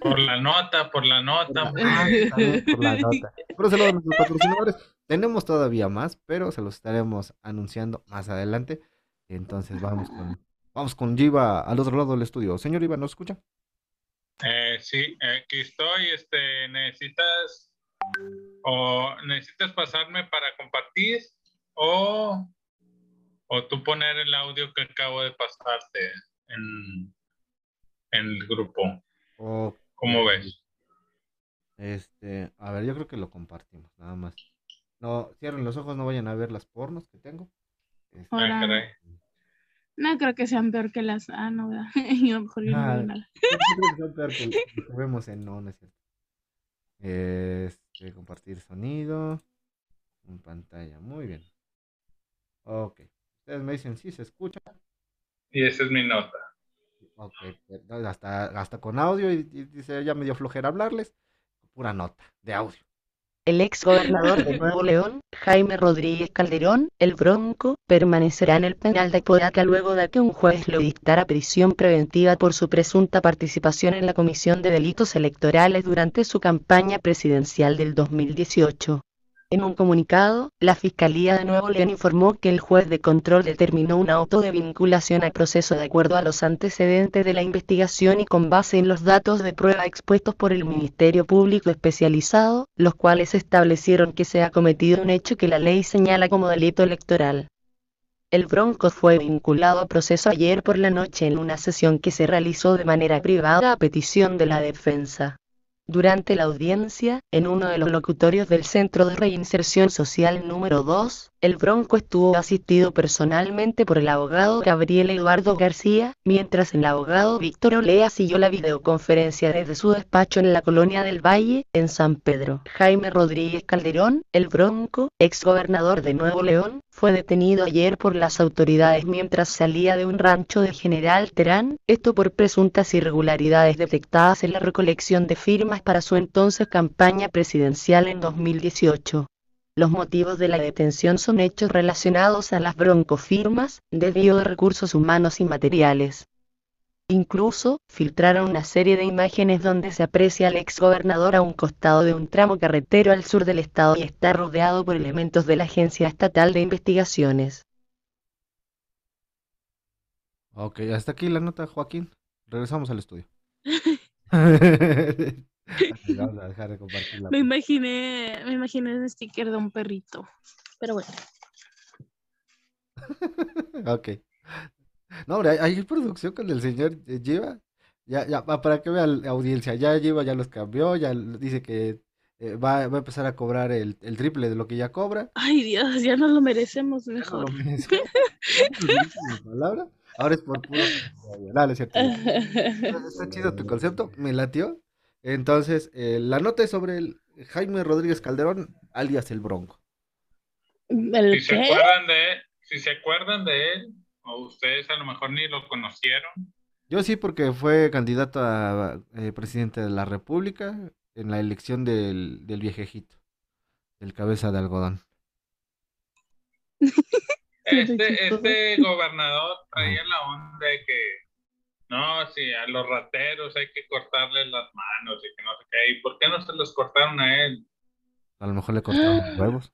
Por la nota, por la nota. Ah, también por la nota. Pero saludos a nuestros patrocinadores. Tenemos todavía más, pero se los estaremos anunciando más adelante. Entonces vamos con, vamos con Jiva al otro lado del estudio. Señor Jiva, ¿nos escucha? Eh, sí, aquí estoy. Este, necesitas o necesitas pasarme para compartir o, o tú poner el audio que acabo de pasarte en, en el grupo. O, ¿Cómo ves? este, a ver, yo creo que lo compartimos, nada más. No, cierren los ojos, no vayan a ver las pornos que tengo. Este, Ah, Ahora, no creo que sean peor que las. Ah, no, ¿verdad? Yo mejor yo no Ah, veo nada. yo creo que son peor que lo que vemos en no, no es cierto. Este, compartir sonido en pantalla, muy bien. Ok, ustedes me dicen si se escucha. Y esa es mi nota. Ok, hasta, hasta con audio y, y dice ya me dio flojera hablarles. Pura nota de audio. El ex gobernador de Nuevo León, Jaime Rodríguez Calderón, el Bronco, permanecerá en el penal de Podaca luego de que un juez le dictara prisión preventiva por su presunta participación en la comisión de delitos electorales durante su campaña presidencial del 2018. En un comunicado, la Fiscalía de Nuevo León informó que el juez de control determinó un auto de vinculación al proceso de acuerdo a los antecedentes de la investigación y con base en los datos de prueba expuestos por el Ministerio Público Especializado, los cuales establecieron que se ha cometido un hecho que la ley señala como delito electoral. El Bronco fue vinculado a proceso ayer por la noche en una sesión que se realizó de manera privada a petición de la defensa. Durante la audiencia, en uno de los locutorios del Centro de Reinserción Social número 2, el Bronco estuvo asistido personalmente por el abogado Gabriel Eduardo García, mientras el abogado Víctor Olea siguió la videoconferencia desde su despacho en la colonia del Valle, en San Pedro. Jaime Rodríguez Calderón, el Bronco, ex gobernador de Nuevo León, fue detenido ayer por las autoridades mientras salía de un rancho de General Terán, esto por presuntas irregularidades detectadas en la recolección de firmas para su entonces campaña presidencial en 2018. Los motivos de la detención son hechos relacionados a las broncofirmas, desvío de recursos humanos y materiales. Incluso, filtraron una serie de imágenes donde se aprecia al exgobernador a un costado de un tramo carretero al sur del estado y está rodeado por elementos de la Agencia Estatal de Investigaciones. Ok, hasta aquí la nota, Joaquín. Regresamos al estudio. Vamos a dejar de compartir la Me imaginé, me imaginé un sticker de un perrito. Pero bueno. Ok. No, hombre, hay, producción con el señor eh, Lleva. Ya, ya, pa- para que vea la audiencia, ya lleva, ya los cambió, ya dice que eh, va, va a empezar a cobrar el, el triple de lo que ya cobra. Ay, Dios, ya no lo merecemos no mejor. lo palabra. Ahora es por puro. Es cierto. Está chido tu concepto, me latió. Entonces, eh, la nota es sobre el Jaime Rodríguez Calderón, alias el Bronco. ¿El Si se qué? acuerdan de él, si se acuerdan de él, o ustedes a lo mejor ni lo conocieron, Yo sí, porque fue candidato a eh, presidente de la República en la elección del, del viejejito, del cabeza de algodón. este, este gobernador traía la onda de que no, sí, a los rateros hay que cortarles las manos y que no sé qué. ¿Y por qué no se los cortaron a él? A lo mejor le cortaron los huevos.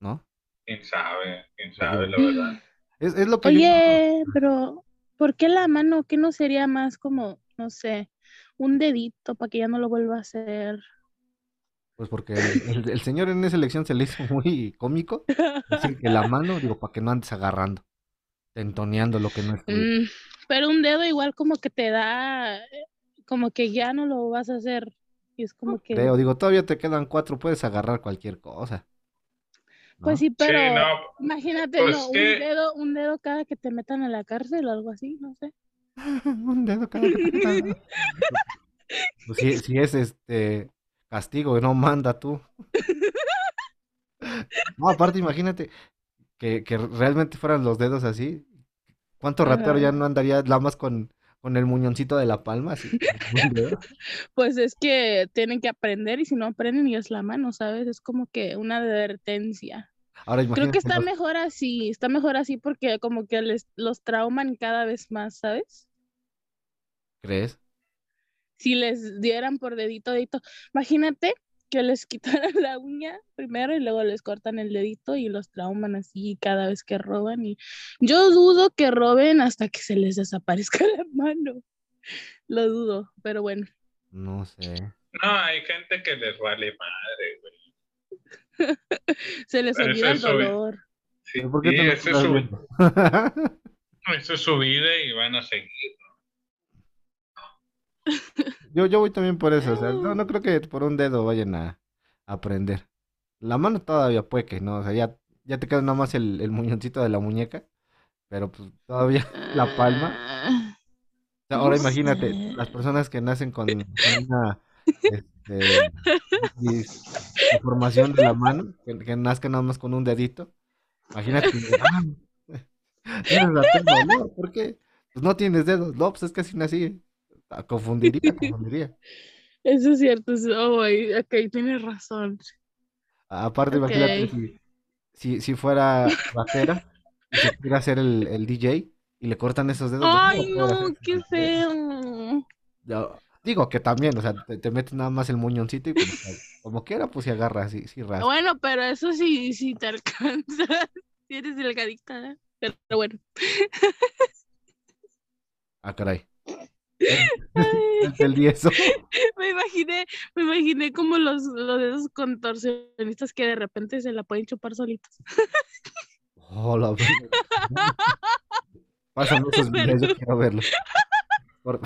¿No? Quién sabe, quién sabe, la verdad. Es, es lo que yo- Oye, pero ¿por qué la mano? ¿Qué no sería más como, no sé, un dedito para que ya no lo vuelva a hacer? Pues porque el, el- el señor en esa elección se le hizo muy cómico. Decir que la mano, digo, para que no andes agarrando, tentoneando lo que no es. Mm, pero un dedo igual como que te da, como que ya no lo vas a hacer. Y es como que, Creo, digo, todavía te quedan cuatro, puedes agarrar cualquier cosa. ¿no? pues sí, pero Sí, no, imagínate, pues no, un dedo, un dedo cada que te metan a la cárcel o algo así, no sé. Un dedo cada que te metan. Pues si, si es este castigo, no manda tú. No, aparte, imagínate que, que realmente fueran los dedos así. ¿Cuánto ratero Ajá. ya no andaría nada más con, con el muñoncito de la palma? Así? Pues es que tienen que aprender y si no aprenden y es la mano, ¿sabes? Es como que una advertencia. Ahora Creo que está los- mejor así, está mejor así porque como que les los trauman cada vez más, ¿sabes? ¿Crees? Si les dieran por dedito, dedito, imagínate que les quitaran la uña primero y luego les cortan el dedito y los trauman así cada vez que roban y yo dudo que roben hasta que se les desaparezca la mano. Lo dudo, pero bueno. No sé. no, hay gente que les vale madre, güey. Se les Pero olvida el dolor. Sí, ¿Pero por qué sí, te lo esa es quedas su, viendo? esa es su vida y van a seguir. Yo, yo voy también por eso, o sea, no, no creo que por un dedo vayan a aprender. La mano todavía puede que no, o sea, ya, ya te queda nada más el, el muñoncito de la muñeca, pero pues todavía la palma. Ah, O sea, ahora no imagínate, sé. las personas que nacen con, con una este, deformación de la mano, que, que nazcan nada más con un dedito. Imagínate, ah, tienes la tengo, no, ¿por qué? Pues no tienes dedos, no, pues es que así nací. Ah, Confundiría, confundiría. Eso es cierto. Oh, ok, tienes razón. Aparte, imagínate si, si, fuera rapera y se quiere hacer el, el DJ y le cortan esos dedos. Ay, no, qué feo. Yo digo que también, o sea, te, te metes nada más el muñoncito y pues, como quiera, pues si agarra, sí, sí. Bueno, pero eso sí, sí te alcanza. Si eres delgadita, ¿eh? Pero bueno. Ah, caray. El eso. Me imaginé, me imaginé como los, los de esos contorsionistas que de repente se la pueden chupar solitos. Oh, la verga. Pásame esos videos, yo quiero verlos. Por...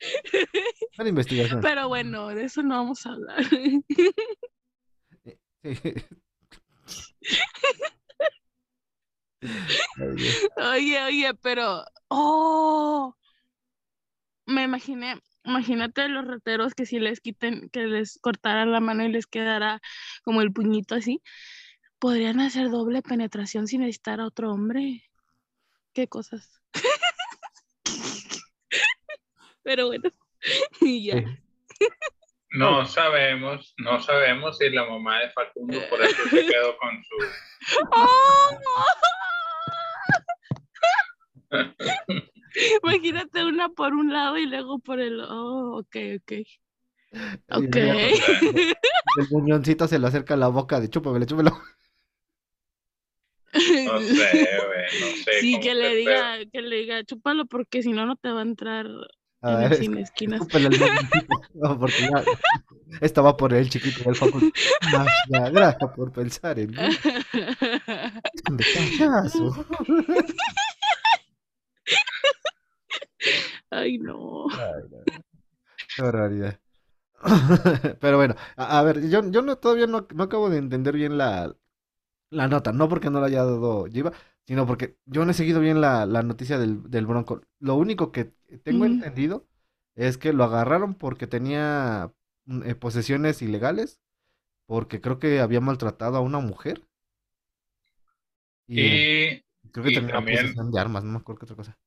Una investigación. Pero bueno, de eso no vamos a hablar. Oye, oye, pero. ¡Oh! Me imaginé. Imagínate los rateros que si les quiten, que les cortaran la mano y les quedara como el puñito así. Podrían hacer doble penetración sin necesitar a otro hombre. Qué cosas. Pero bueno. Y ya. No sabemos, no sabemos si la mamá de Facundo por eso se quedó con su... ¡Oh! Imagínate una por un lado y luego por el. Oh, ok, ok. Ok. El muñoncito se le acerca a la boca de chúpamelo, chúpamelo. No sé, güey, no sé. Sí, que le diga, que le diga, chúpalo porque si no, no te va a entrar A en ver, el es- cine esquinas. el. No, porque ya. Esta va por el chiquito del facultad. Gracias, gracias por pensar en mí. Ay, no. Ay, no. Qué barbaridad. Pero bueno, a, a ver, yo, yo no, todavía no, no acabo de entender bien la, la nota, no porque no la haya dado Jiva, sino porque yo no he seguido bien la, la noticia del, del Bronco. Lo único que tengo entendido es que lo agarraron porque tenía mm, eh, posesiones ilegales, porque creo que había maltratado a una mujer y eh, Y creo que y tenía también- posesión de armas, no me acuerdo qué otra cosa.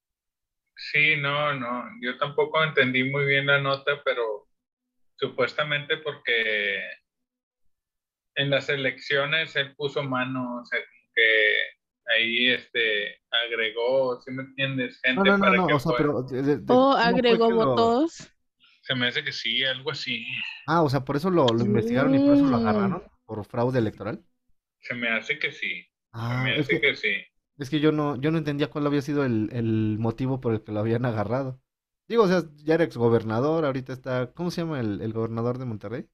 Sí, no, no, yo tampoco entendí muy bien la nota, pero supuestamente porque en las elecciones él puso mano, o sea, como que ahí este agregó, ¿sí me entiendes? No, Gente no, no, para no, que o sea, pero... de- de- de- O ¿cómo fue agregó lo- votos. Se me hace que sí, algo así. Ah, o sea, por eso lo, lo investigaron y por eso lo agarraron, por fraude electoral. Se me hace que sí. Se Ah, me es hace que, que sí. Es que yo no, yo no entendía cuál había sido el, el motivo por el que lo habían agarrado. Digo, o sea, ya era exgobernador, ahorita está, ¿cómo se llama el, el gobernador de Monterrey?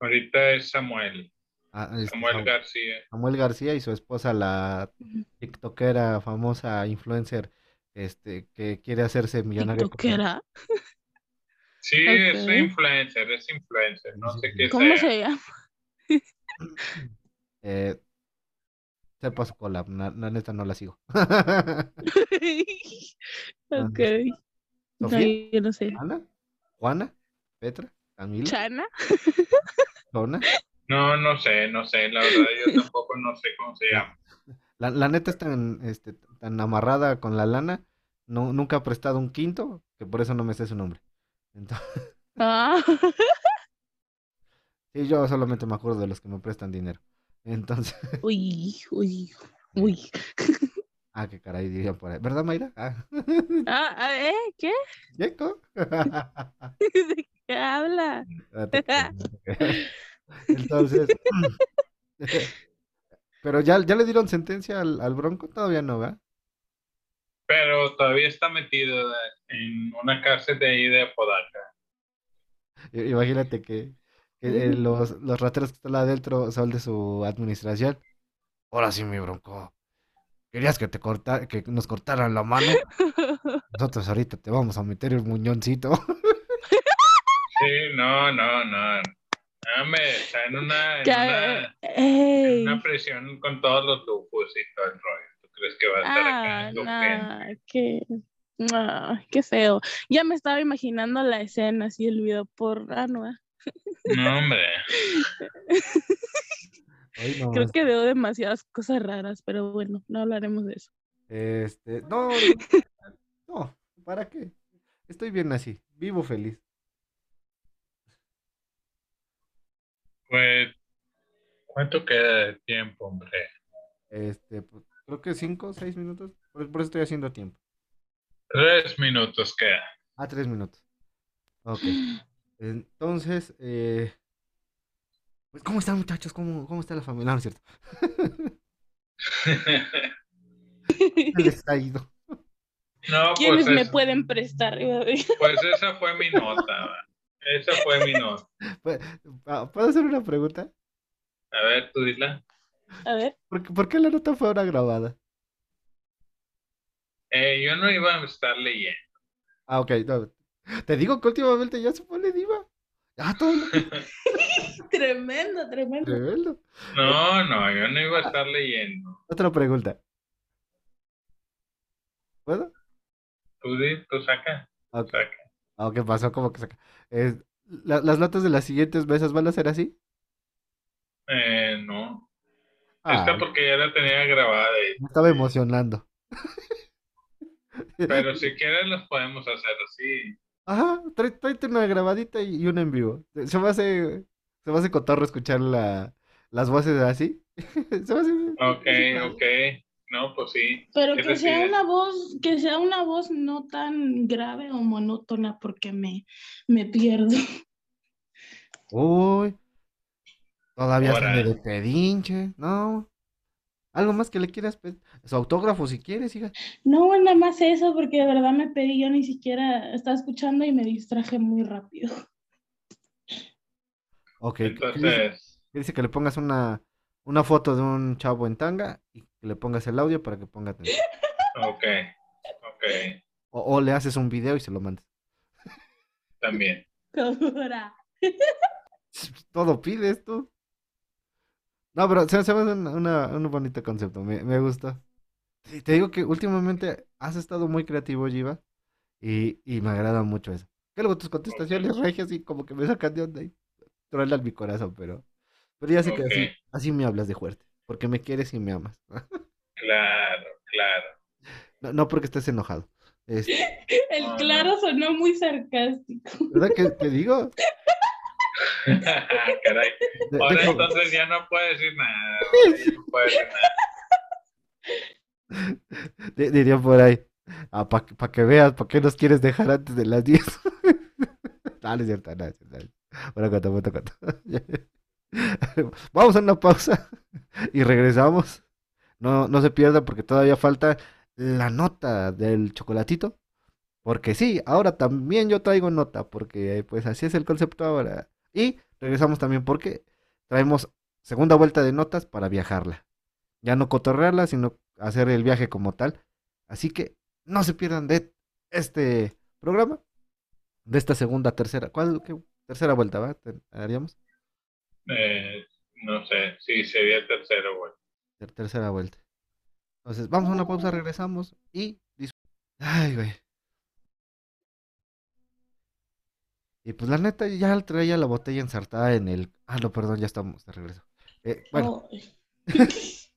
Ahorita es Samuel, Ah, este, Samuel Sam- García. Samuel García y su esposa, la tiktokera, famosa influencer, este, que quiere hacerse millonaria. TikTokera. Sí, es influencer, es influencer, no Sí, sé qué. ¿Cómo sea. se llama? Eh, sepa su cola, la, la neta no la sigo. ok. No, ¿Sofía? yo no sé. ¿Ana? ¿Juana? ¿Petra? ¿Camila? ¿Chana? ¿Zona? No, no sé, no sé, la verdad yo tampoco no sé cómo se llama. La, la neta es tan, este, tan amarrada con la lana, no, nunca ha prestado un quinto, que por eso no me sé su nombre. Entonces, Ah. sí, yo solamente me acuerdo de los que me prestan dinero. Entonces, Uy, uy, uy. ah, qué caray diría por ahí. ¿Verdad, Mayra? Ah, Ah, ah, ¿eh? ¿Qué? ¿Yeco? ¿De qué habla? Ah. Entonces, pero ya, ya le dieron sentencia al, al Bronco, todavía no, ¿va? Pero todavía está metido en una cárcel de ahí de Apodaca. Imagínate que, eh, los, los rateros que están adentro son de su administración. Ahora sí, mi Bronco. ¿Querías que te corta, que nos cortaran la mano? Nosotros ahorita te vamos a meter el muñoncito. Sí, no, no, no. Hombre, está en una, en una, en una prisión con todos los lujos y todo el rollo. ¿Tú crees que va a estar acá Ah, sufriendo? no, qué, ah, qué feo. Ya me estaba imaginando la escena, así el video por ah, no, hombre. No Creo que veo demasiadas cosas raras, pero bueno, no hablaremos de eso. Este, no, no, ¿para qué? Estoy bien así, vivo feliz. Pues, ¿cuánto queda de tiempo, hombre? Este, pues, creo que cinco o seis minutos. Por, por eso estoy haciendo tiempo. Tres minutos queda. Ah, tres minutos. Ok. Entonces, eh, pues, ¿cómo están muchachos? ¿Cómo, cómo está la familia? No, no es cierto. ¿Cómo les ha ido? No, ¿Quiénes pues, me es- pueden prestar? pues esa fue mi nota. Esa fue mi nota. ¿Puedo ah, ¿puedo hacer una pregunta? A ver, tú dila. A ver, ¿Por qué, por qué la nota fue ahora grabada? Eh, yo no iba a estar leyendo. Ah, ok. no. Te digo que últimamente ya se pone diva. Ah, todo lo que- tremendo, tremendo. tremendo. No, no, yo no iba a estar leyendo. Otra pregunta. ¿Puedo? Tú, tú saca, Ok. saca. Ah, ¿qué pasó? ¿Cómo que saca? Es- la- las notas de las siguientes mesas van a ser así. Eh, no. Ah, Esta porque ya la tenía grabada. y- me estaba emocionando. pero si quieres las podemos hacer así. Ajá, trae- tráete una grabadita y una en vivo. Se me hace, se me hace cotorro escuchar la, las voces así. Se me hace... Ok, ok. No, pues sí. Pero ¿Qué que sea una voz, que sea una voz no tan grave o monótona porque me, me pierdo. Uy, todavía Ahora. sale de pedinche, ¿no? Algo más que le quieras pedir. Su autógrafo si quieres, hija. No, nada más eso porque de verdad me pedí, yo ni siquiera estaba escuchando y me distraje muy rápido. Ok. Entonces, ¿Qué dice que le pongas una, una foto de un chavo en tanga y que le pongas el audio para que ponga atención. ok, ok, O, o le haces un video y se lo mandas. también. Todo pide esto. No, pero se, se me hace una- una- un bonito concepto, me, me gusta. Te, te digo que últimamente has estado muy creativo, Giva, y, y me agrada mucho eso. Que luego tus contestaciones regias y como que me sacan de onda y truenan mi corazón, pero, pero ya sé que así, me hablas de fuerte, porque me quieres y me amas. Claro, claro. No, no porque estés enojado. Este, El claro sonó muy sarcástico. ¿Verdad que te digo? Caray. Ahora entonces ya no puede decir nada. no puede decir nada. di- diría por ahí. para que veas, ¿para qué nos quieres dejar antes de las 10? no, no es cierto, no es. Bueno, cuento, cuento, cuento. Vamos a una pausa y regresamos. No, no se pierdan porque todavía falta la nota del chocolatito. Porque sí, ahora también yo traigo nota, porque pues así es el concepto ahora. Y regresamos también porque traemos segunda vuelta de notas para viajarla. Ya no cotorrearla, sino hacer el viaje como tal. Así que no se pierdan de este programa, de esta segunda, tercera. ¿Cuál? qué tercera vuelta, va? Haríamos Eh, no sé, sí, sería el tercero, güey. Ter- tercera vuelta. Entonces, vamos a una pausa, regresamos y Ay, güey. Y pues la neta ya traía la botella ensartada en el. Ah, no, perdón, ya estamos de regreso. Eh, bueno. Pues,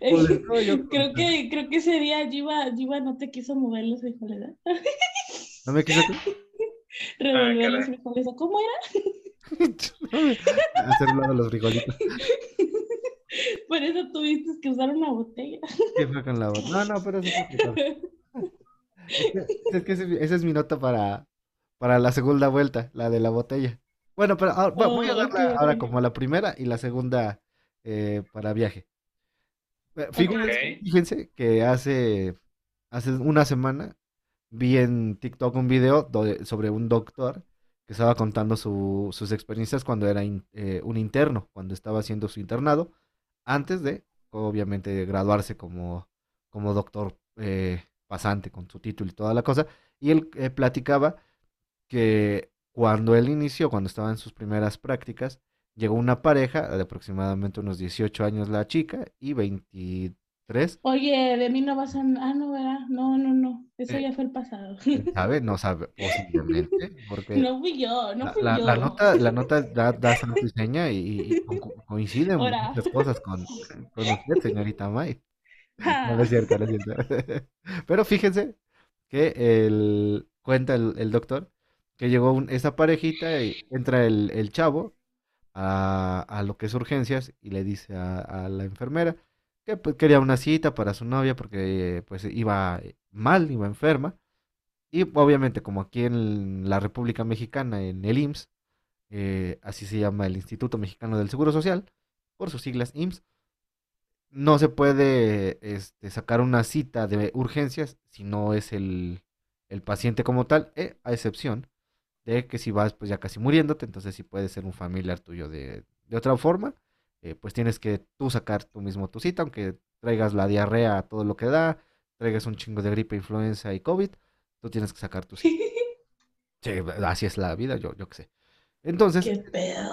no, yo- creo que creo que ese día Giva, Giva no te quiso mover los frijoles, ¿eh? no me quiso Revolver los caray. frijoles. ¿o ¿Cómo era? hacer de los frijolitos. Por eso tuviste que usar una botella. ¿Qué fue con la botella? No, no, pero eso. Es que, es que ese- esa es mi nota para, para la segunda vuelta, la de la botella. Bueno, pero ahora- voy- voy a darla ahora como la primera y la segunda eh, para viaje. Eh, Fíjense, que hace, hace una semana vi en TikTok un video sobre un doctor que estaba contando su- sus experiencias cuando era in- eh, un interno, cuando estaba haciendo su internado, antes de, obviamente, graduarse como, como doctor eh, pasante con su título y toda la cosa. Y él eh, platicaba que cuando él inició, cuando estaba en sus primeras prácticas, llegó una pareja de aproximadamente unos 18 años la chica y 23 Oye, de mí no vas a. Ah, no, ¿verdad? No, no, no. Eso Eh. ya fue el pasado. ¿Quién sabe? No sabe, posiblemente, porque No fui yo, no fui la- yo. la nota, la nota da, da santo y seña y, y- co- coinciden muchas cosas con, con usted, señorita May. No, no es cierto, no es cierto. Pero fíjense que el, cuenta el, el doctor que llegó esa parejita y entra el, chavo a, lo que es urgencias y le dice a, la enfermera que pues, quería una cita para su novia porque pues iba mal, iba enferma. Y obviamente como aquí en la República Mexicana, en el IMSS, eh, así se llama el Instituto Mexicano del Seguro Social, por sus siglas IMSS, no se puede este, sacar una cita de urgencias si no es el, el paciente como tal, eh, a excepción de que si vas pues ya casi muriéndote, entonces si puede ser un familiar tuyo de, de otra forma, eh, pues tienes que tú sacar tú mismo tu cita, aunque traigas la diarrea a todo lo que da, traigas un chingo de gripe, influenza y COVID, tú tienes que sacar tu cita. Sí, así es la vida, yo, yo qué sé. Entonces.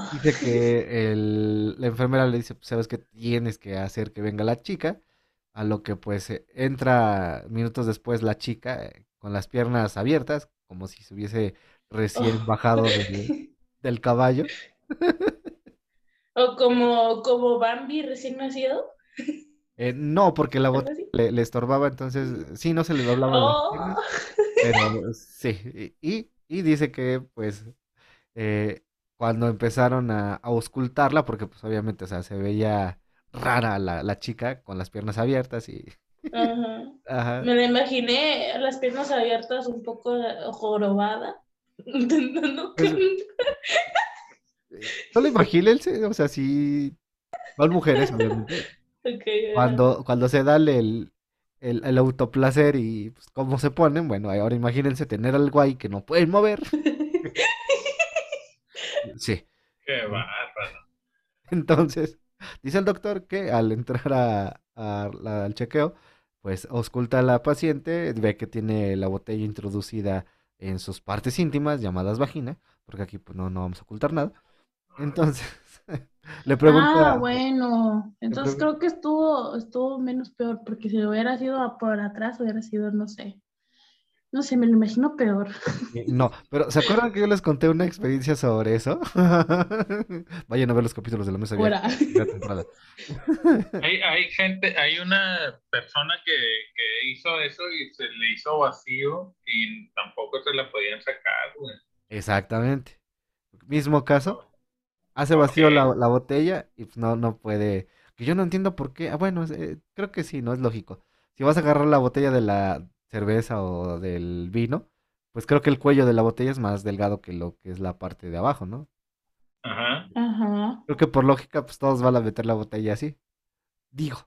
Dice que el- la enfermera le dice, "Pues, sabes que tienes que hacer que venga la chica, a lo que pues eh, entra minutos después la chica eh, con las piernas abiertas, como si se hubiese recién Oh. bajado del, del caballo. O como, como Bambi recién nacido. Eh, no, porque la bota le, le estorbaba, entonces sí, no se le doblaban las Oh. piernas, pero sí, y, y dice que pues eh, cuando empezaron a, a auscultarla, porque pues obviamente, o sea, se veía rara la, la chica con las piernas abiertas y... Ajá. Ajá. Me la imaginé las piernas abiertas, un poco jorobada. Intentando Pues, Solo imagínense, o sea, si son mujeres, obviamente, Ok, ajá. cuando, cuando se da el, el, el autoplacer y pues, cómo se ponen, bueno, ahora imagínense tener algo ahí que no pueden mover. Sí. Qué bárbaro. Entonces, dice el doctor que al entrar a, a la- al chequeo, pues ausculta a la paciente, ve que tiene la botella introducida en sus partes íntimas llamadas vagina, porque aquí pues no, no vamos a ocultar nada. Entonces, le pregunta... Ah, bueno. Entonces creo que estuvo, estuvo menos peor, porque si hubiera sido por atrás, hubiera sido, no sé. No sé, me lo imagino peor. No, pero ¿se acuerdan que yo les conté una experiencia sobre eso? Vayan a ver los capítulos de la mesa Fuera. Hay, hay gente, hay una persona que, que hizo eso y se le hizo vacío y tampoco se la podían sacar, güey. Exactamente. Mismo caso, hace vacío la, la botella y pues no, no puede. Que yo no entiendo por qué. Ah, bueno, eh, creo que sí, no es lógico. Si vas a agarrar la botella de la cerveza o del vino, pues creo que el cuello de la botella es más delgado que lo que es la parte de abajo, ¿no? Ajá. Ajá. Creo que por lógica, pues todos van a meter la botella así. Digo,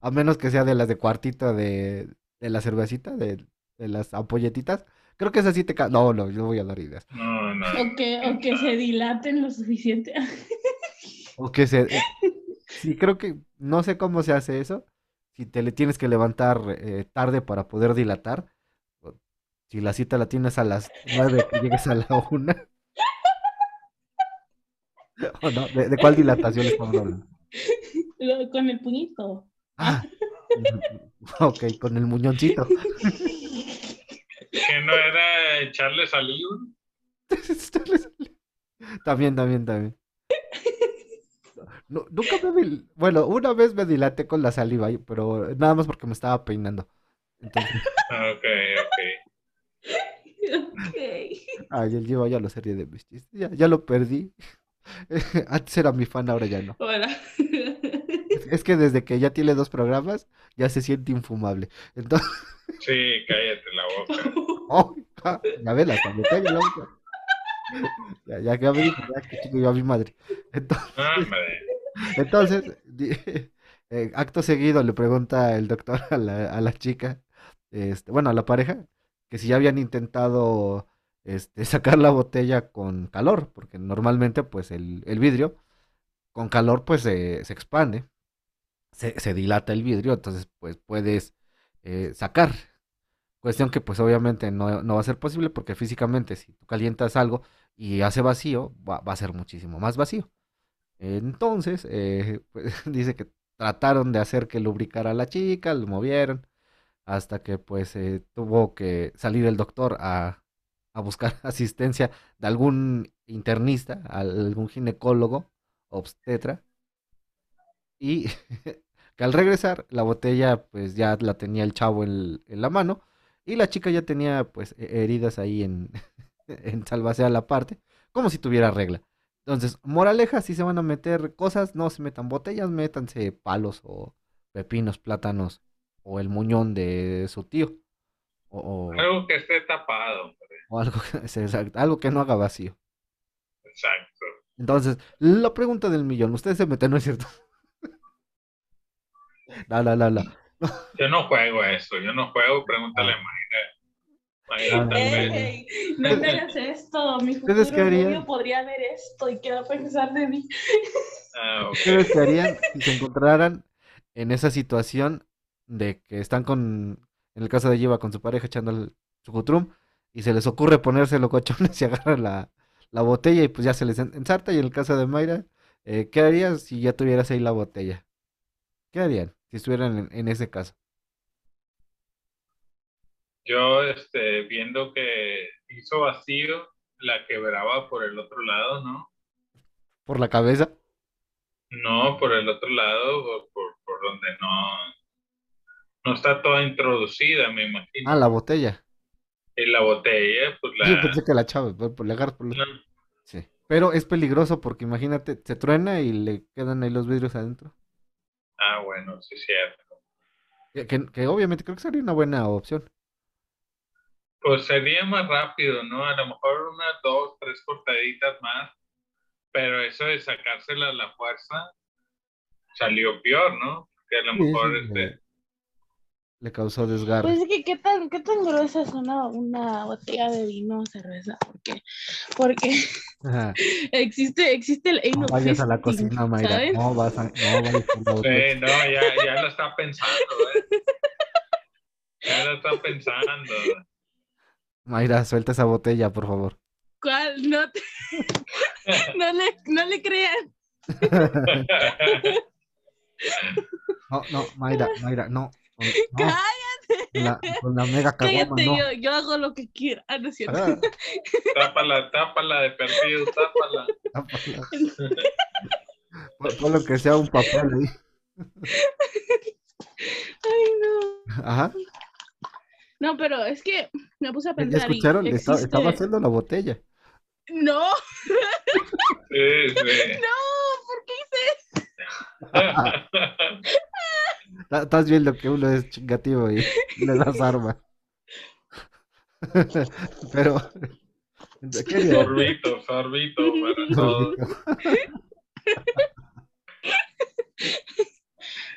a menos que sea de las de cuartito de, de la cervecita, de, de las ampolletitas. Creo que esa sí te ca- No, no, yo voy a dar ideas. No, no. O que, o que se dilaten lo suficiente. O que se... Sí, creo que... No sé cómo se hace eso. Si te le tienes que levantar eh, tarde para poder dilatar. Si la cita la tienes a las nueve, que llegues a la una. ¿O no? ¿De, de cuál dilatación estamos hablando? Lo- Con el puñito. Ah, ok, con el muñoncito. Que no era echarle saliva. También, también, también. No, nunca me dil- Bueno, una vez me dilaté con la saliva, pero nada más porque me estaba peinando. Entonces, Ok, ok. Ok. ay, él lleva ya la serie de mis chistes. Ya, ya lo perdí. Antes era mi fan, ahora ya no. Es, es que desde que ya tiene dos programas, ya se siente infumable. Entonces, Sí, cállate la boca. oh, ja, ya hasta me calla la boca. Ya, ya, ya me dijo, ya que chingo yo a mi madre. Entonces, Hombre. Entonces, eh, acto seguido le pregunta el doctor a la, chica, este, bueno, a la pareja, que si ya habían intentado este, sacar la botella con calor, porque normalmente pues el, vidrio con calor pues se, expande, se, dilata el vidrio, entonces pues puedes eh, sacar. Cuestión que pues obviamente no, va a ser posible porque físicamente si tú calientas algo y hace vacío, va, va a ser muchísimo más vacío. Entonces, eh, pues, dice que trataron de hacer que lubricara a la chica, lo movieron, hasta que pues eh, tuvo que salir el doctor a, buscar asistencia de algún internista, algún ginecólogo, obstetra, y que al regresar la botella pues ya la tenía el chavo en, la mano, y la chica ya tenía pues he- heridas ahí en, en salvasea la parte, como si tuviera regla. Entonces, moraleja, si se van a meter cosas, no se metan botellas, métanse palos o pepinos, plátanos o el muñón de su tío. O, o- Algo que esté tapado. hombre. o algo, exacto, algo que no haga vacío. Exacto. Entonces, la pregunta del millón, ¿ustedes se meten, no es cierto? No, no, no, no. Yo no juego eso. Yo no juego. Pregúntale a Mayra. No me hagas esto. Mi futuro novio podría ver esto y qué va a pensar de mí. Ah, ok. ¿Ustedes qué harían si se encontraran en esa situación de que están con, en el caso de Yiva, con su pareja echando el chucutrum y se les ocurre ponerse locochones y agarran la, la botella y pues ya se les en- ensarta? Y en el caso de Mayra, eh, ¿qué harías si ya tuvieras ahí la botella? ¿Qué harían si estuvieran en, en ese caso? Yo, este, viendo que hizo vacío, la quebraba por el otro lado, ¿no? ¿Por la cabeza? No, por el otro lado, por, por, por donde no, no está toda introducida, me imagino. Ah, la botella. Y la botella, pues Yo la... pensé que la chava, por, agarras por la- no, Sí. Pero es peligroso porque imagínate, se truena y le quedan ahí los vidrios adentro. Ah, bueno, sí es cierto. Que, que- que obviamente creo que sería una buena opción. Pues sería más rápido, ¿no? A lo mejor unas dos, tres cortaditas más, pero eso de sacársela a la fuerza salió peor, ¿no? Que a lo mejor, sí, este, le causó desgarre. Pues es que qué tan, qué tan gruesa es una, una botella de vino o cerveza, porque, porque Ajá. existe, existe el No vayas a la cocina, Mayra. ¿sabes? No vas a, no vayas a la botella. sí, no, ya, ya lo está pensando, ¿eh? Ya lo está pensando. Mayra, suelta esa botella, por favor. ¿Cuál? No, te- no, le, no le crean. No, no, Mayra, Mayra, no. Cállate, con la, con la mega caguama, cállate, no. yo, yo hago lo que quiera. Ah, no es cierto. Ah, tápala, tápala de perdido, tápala. tápala. Pon lo que sea un papel ahí. Ay, no. Ajá. No, pero es que me puse a ¿Ya pensar. y escucharon? Existe- Estaba haciendo la botella. No, Sí, sí. no, ¿por qué hice Estás viendo que uno es chingativo y le das arma. Pero. sorbito, sorbito para todos.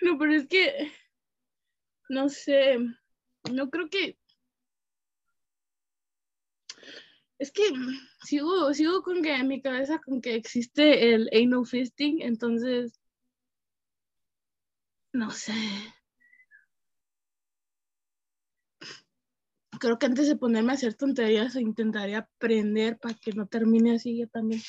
No, pero es que, no sé, no creo que... Es que sigo, sigo con que en mi cabeza con que existe el anal fisting, entonces, no sé. Creo que antes de ponerme a hacer tonterías intentaría aprender para que no termine así yo también.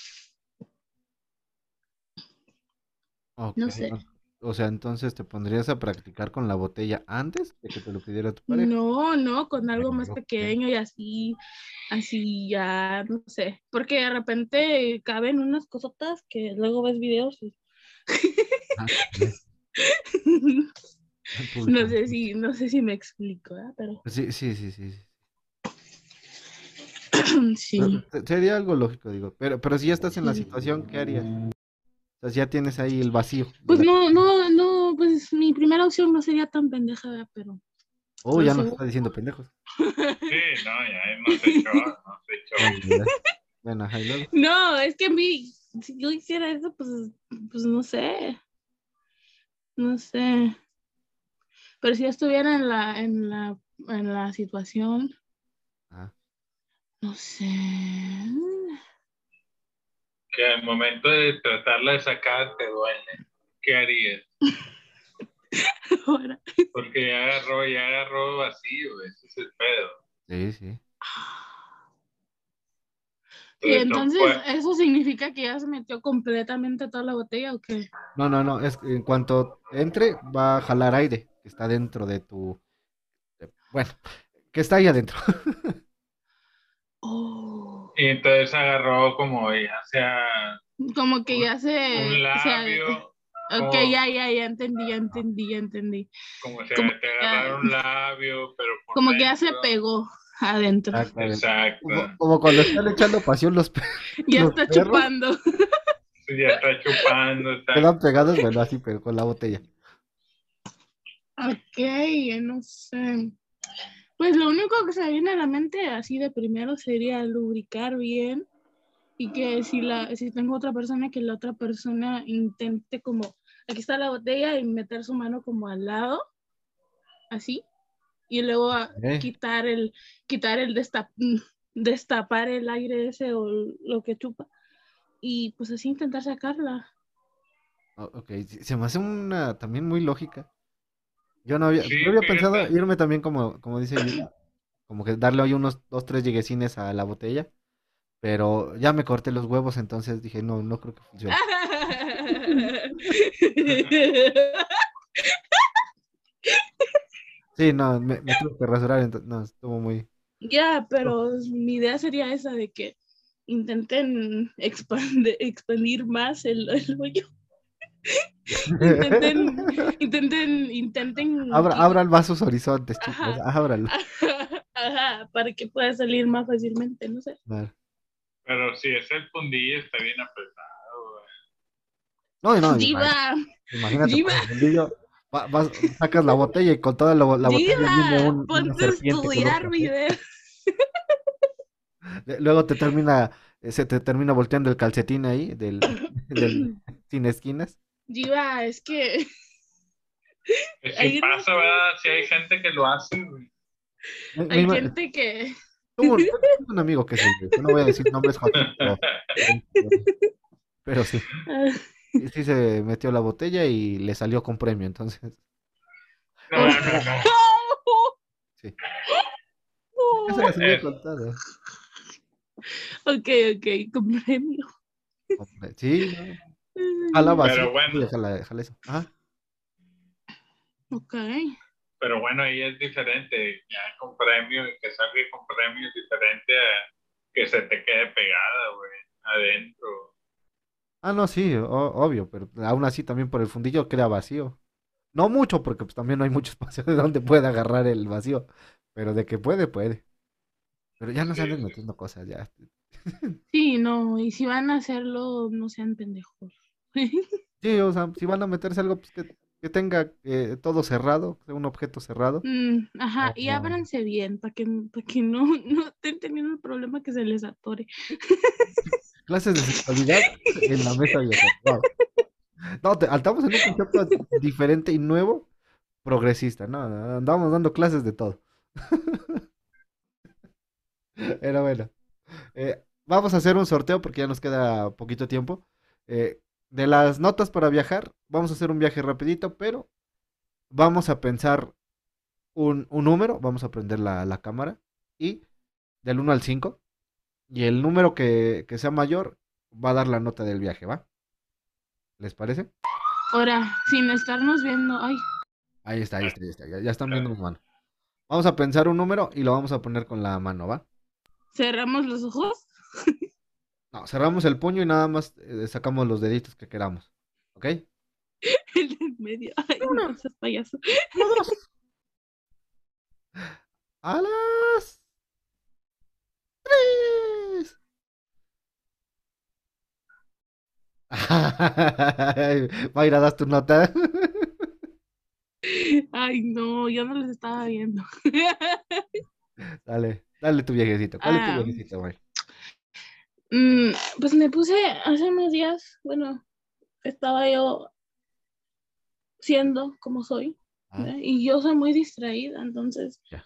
No sé. O sea, entonces te pondrías a practicar con la botella antes de que te lo pidiera tu pareja. No, no, con algo más pequeño y así, así ya, no sé, porque de repente caben unas cosotas que luego ves videos y Ah, no sé si, no sé si me explico, ¿verdad? Pero Sí, sí, sí, sí. sí. sí. Se- Sería algo lógico, digo. Pero, pero si ya estás en la situación, ¿qué harías? O sea, ya tienes ahí el vacío. Pues la- no, no, no, pues mi primera opción no sería tan pendeja, ¿verdad? pero Oh, ya no nos está diciendo pendejos. Sí, no, ya no se echó, no se echó. Bueno, no, es que a mí, si yo hiciera eso, pues, pues no sé, no sé. Pero si yo estuviera en la, en la, en la situación, Ah, no sé. Que al momento de tratarla de sacar te duele. ¿Qué harías? Ahora. Porque ya agarró, ya agarró vacío, ese es el pedo. sí, sí. Y entonces, ¿eso significa que ya se metió completamente toda la botella o qué? No, no, no. Es que en cuanto entre, va a jalar aire que está dentro de tu. Bueno, que está ahí adentro. Oh. Y entonces agarró como ya sea Como que Un- ya se. un se- labio, ok, como- ya, ya, ya entendí, ya entendí, ya entendí. como si Como te ya- agarrara un labio, pero por Como que ya se pegó adentro. Exacto. Como, como cuando están echando pasión los pe- Ya los está perros chupando. Ya está chupando, está quedan pegados, bueno, así, pero con la botella. Ok, no sé. Pues lo único que se viene a la mente así de primero sería lubricar bien y que si la si tengo otra persona que la otra persona intente como aquí está la botella y meter su mano como al lado así y luego Ok. quitar el quitar el destap- mm, destapar el aire ese o lo que chupa y pues así intentar sacarla. Ok, se me hace una también muy lógica. Yo no había, Sí, yo había pensado irme también como, como dice como que darle ahí unos dos, tres lleguesines a la botella, pero ya me corté los huevos, entonces dije, no, no creo que funcione. Sí, no, me, me tuve que rasurar, entonces, no, estuvo muy... Ya, pero mi idea sería esa de que intenten expande- expandir más el, el hoyo. intenten, intenten, intenten. Abra, abran más sus horizontes, chicos, Ajá. ábranlo. Ajá, para que pueda salir más fácilmente, no sé. Claro. Pero si es el fundillo, está bien apretado. güey. No, no, Diva, imagínate, Diva. por el fundillo, va- vas- sacas la botella y con toda la, la botella diva, un- una ponte a estudiar Luego te termina, eh, se te termina volteando el calcetín ahí del, del sin esquinas. Diva, es que Es que no pasa. ¿verdad? Si hay gente que lo hace, güey. Hay gente que. Tuve un, tengo un amigo que el, no voy a decir nombres, Joaquín, pero, pero sí, sí, sí se metió la botella y le salió con premio, entonces. No, no, no, no. Sí. Eso ya se me Eh. ha contado. Ok, ok, con premio. Sí, no. Jala vacío. Pero bueno. Sí, jala, jala eso. Ajá. Ok. Pero bueno, ahí es diferente, ya con premio y que salga con premio es diferente a que se te quede pegada, güey, adentro. Ah, no, sí, o- obvio, pero aún así también por el fundillo queda vacío. No mucho, porque pues también no hay mucho espacio de donde pueda agarrar el vacío. Pero de que puede, puede. Pero ya no Sí, sí. metiendo cosas, ya. Sí, no, y si van a hacerlo, no sean pendejos. Sí, o sea, si van a meterse algo pues, que, que tenga eh, todo cerrado, un objeto cerrado. Mm, ajá, y ábranse bien para que, para que no, no estén teniendo el problema que se les atore. Clases de sexualidad en la mesa vieja. Wow. No, te- estamos en un concepto diferente y nuevo, progresista, ¿no? Andamos dando clases de todo. Pero bueno. Eh, vamos a hacer un sorteo porque ya nos queda poquito tiempo. Eh, de las notas para viajar, vamos a hacer un viaje rapidito, pero vamos a pensar un, un número, vamos a prender la, la cámara y del 1 al 5. Y el número que, que sea mayor va a dar la nota del viaje, ¿va? ¿Les parece? Ahora, sin estarnos viendo, ay, Ahí está, ahí está, ahí está. Ya, ya están viendo mi mano. Vamos a pensar un número y lo vamos a poner con la mano, ¿va? cerramos los ojos. No, cerramos el puño y nada más eh, sacamos los deditos que queramos. ¿Ok? El del medio. Ay, no seas payaso. A las tres. Mayra, das tu nota. Ay, no, yo no les estaba viendo. Dale, dale tu viejecito. ¿Cuál es tu Ah. viejecito, May? Mm, pues me puse hace unos días, bueno, estaba yo siendo como soy, Ah, y yo soy muy distraída, entonces Ya.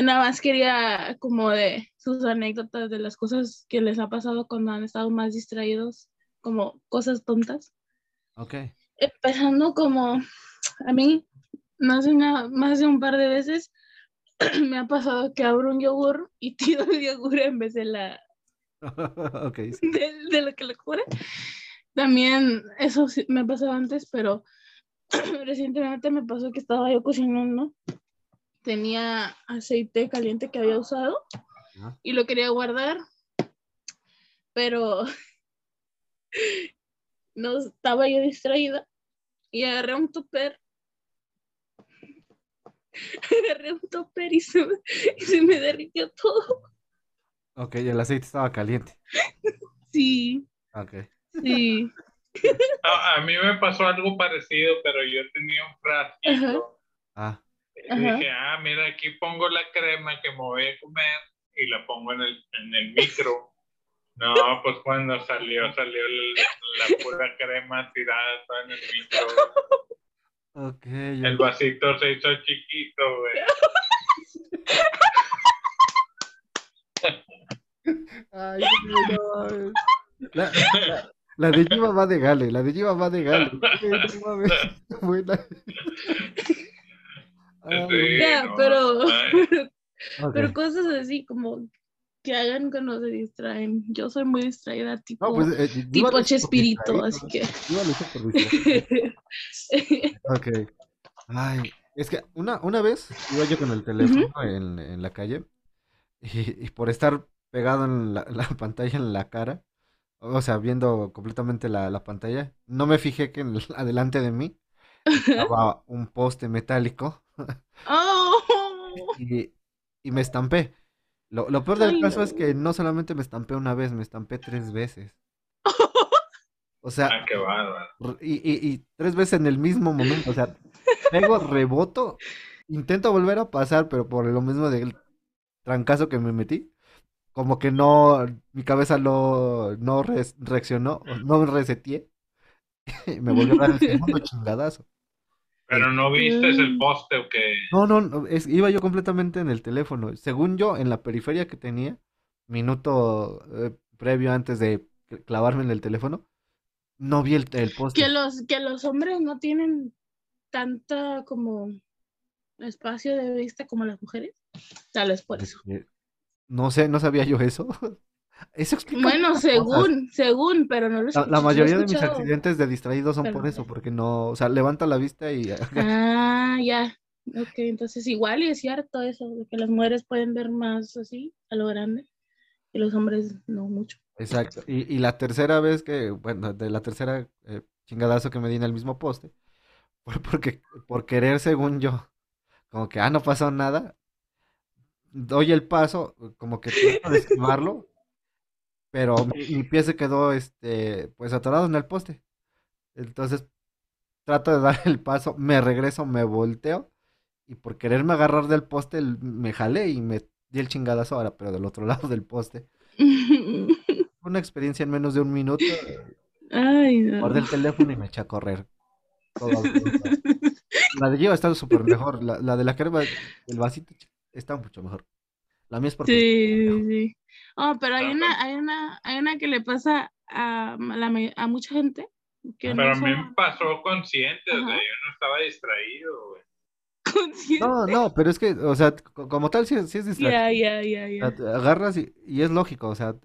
nada más quería como de sus anécdotas de las cosas que les ha pasado cuando han estado más distraídos, como cosas tontas. ok. Empezando como a mí, más de, una, más de un par de veces me ha pasado que abro un yogur y tiro el yogur en vez de la, ok, sí. de, de lo que le cura. También eso sí me ha pasado antes, pero recientemente me pasó que estaba yo cocinando. Tenía aceite caliente que había usado Ajá. y lo quería guardar, pero no estaba yo distraída y agarré un tupper. Agarré un tupper y se, me- y se me derritió todo. Ok, el aceite estaba caliente. Sí, Ok. sí. A, a mí me pasó algo parecido, pero yo tenía un frasquito. Ah, Y dije, ah, mira, aquí pongo la crema que me voy a comer y la pongo en el, en el micro. No, pues cuando salió, salió el- la pura crema tirada toda en el micro. ok. El vasito se hizo chiquito, güey. Ay, no. La, la- la de Giva va de Gale, la de Giva va de Gale. Ay, no mames, está buena. Ay, Sí, Ya, no, pero, pero cosas así como que hagan cuando se distraen. Yo soy muy distraída, tipo, No, pues, eh, tipo Chespirito, así que. Ok. Ay, es que una, una vez iba yo con el teléfono en, en la calle y, y por estar pegado en la, la pantalla en la cara, o sea, viendo completamente la, la pantalla, no me fijé que en el- adelante de mí estaba un poste metálico ¡Oh! y, y me estampé. Lo, lo peor del Ay, caso es que no solamente me estampé una vez, me estampé tres veces. O sea, Ah, qué y, y, y tres veces en el mismo momento, o sea, pego, reboto, intento volver a pasar, pero por lo mismo del trancazo que me metí, como que no, mi cabeza no, no re- reaccionó, no reseteé, y me volvió a dar el segundo chingadazo. Pero no viste el Mm. poste o qué. No, no, no, es, iba yo completamente en el teléfono. Según yo, en la periferia que tenía, minuto eh, previo antes de cl- clavarme en el teléfono, no vi el, el poste. Que los, que los hombres no tienen tanta como espacio de vista como las mujeres. Tal vez por eso. No sé, no sabía yo eso. Eso explica Bueno, según, según, pero no lo La, escuché, la he mayoría de mis accidentes de distraídos son por eso, porque no, o sea, levanto la vista y Ah, ya. Ok, entonces igual y es cierto eso, de que las mujeres pueden ver más así, a lo grande, y los hombres no mucho. Exacto. Y, y la tercera vez que, bueno, de la tercera eh, chingadazo que me di en el mismo poste, fue porque, por querer, según yo, como que, ah, no pasó nada, doy el paso, como que trato de esquivarlo, pero mi, mi pie se quedó, este, pues atorado en el poste. Entonces, trato de dar el paso, me regreso, me volteo, y por quererme agarrar del poste, me jalé y me di el chingadazo ahora, pero del otro lado del poste. Una experiencia en menos de un minuto. Ay, no. Guardé el teléfono y me eché a correr. Todo. La de Gio está súper mejor. La, la de la crema, el vasito ch- está mucho mejor. La mía es porque Sí, sí, sí. Oh, pero hay una, hay una, hay una que le pasa a, la a mucha gente que no Pero a mí me pasó consciente, o sea, yo no estaba distraído, güey. No, no, pero es que, o sea, co- como tal, sí, es- sí es distracción. Ya, ya, ya, O ya. sea, te agarras y, y es lógico, o sea,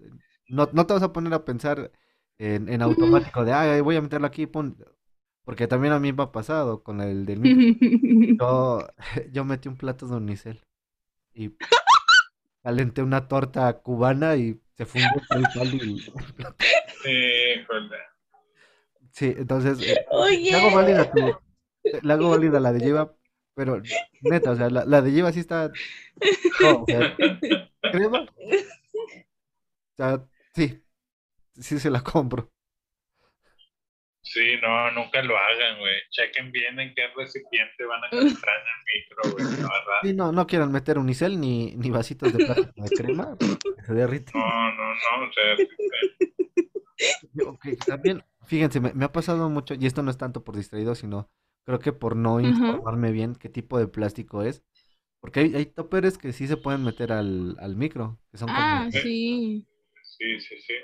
no, no te vas a poner a pensar en, en automático de, ay, voy a meterlo aquí, pum", Porque también a mí me ha pasado con el del micro. Yo, yo metí un plato de unicel y calenté una torta cubana y se fundió el caldo y... Sí, joder. Sí, entonces, eh, Oye. le hago válida tu, le hago válida la de lleva, pero neta, o sea, la, la de lleva sí está, no, o sea, crema, o sea, sí, sí se la compro. Sí, no, nunca lo hagan, güey. Chequen bien en qué recipiente van a calentar en el micro, güey. La verdad. Sí, no, no quieran meter unicel ni, ni vasitos de plástico de crema, se derrite. No, no, no, o sea, este, Ok, también, fíjense, me, me ha pasado mucho, y esto no es tanto por distraído, sino creo que por no informarme bien qué tipo de plástico es. Porque hay, hay toppers que sí se pueden meter al, al micro, que son como... Ah, sí. sí, sí, sí.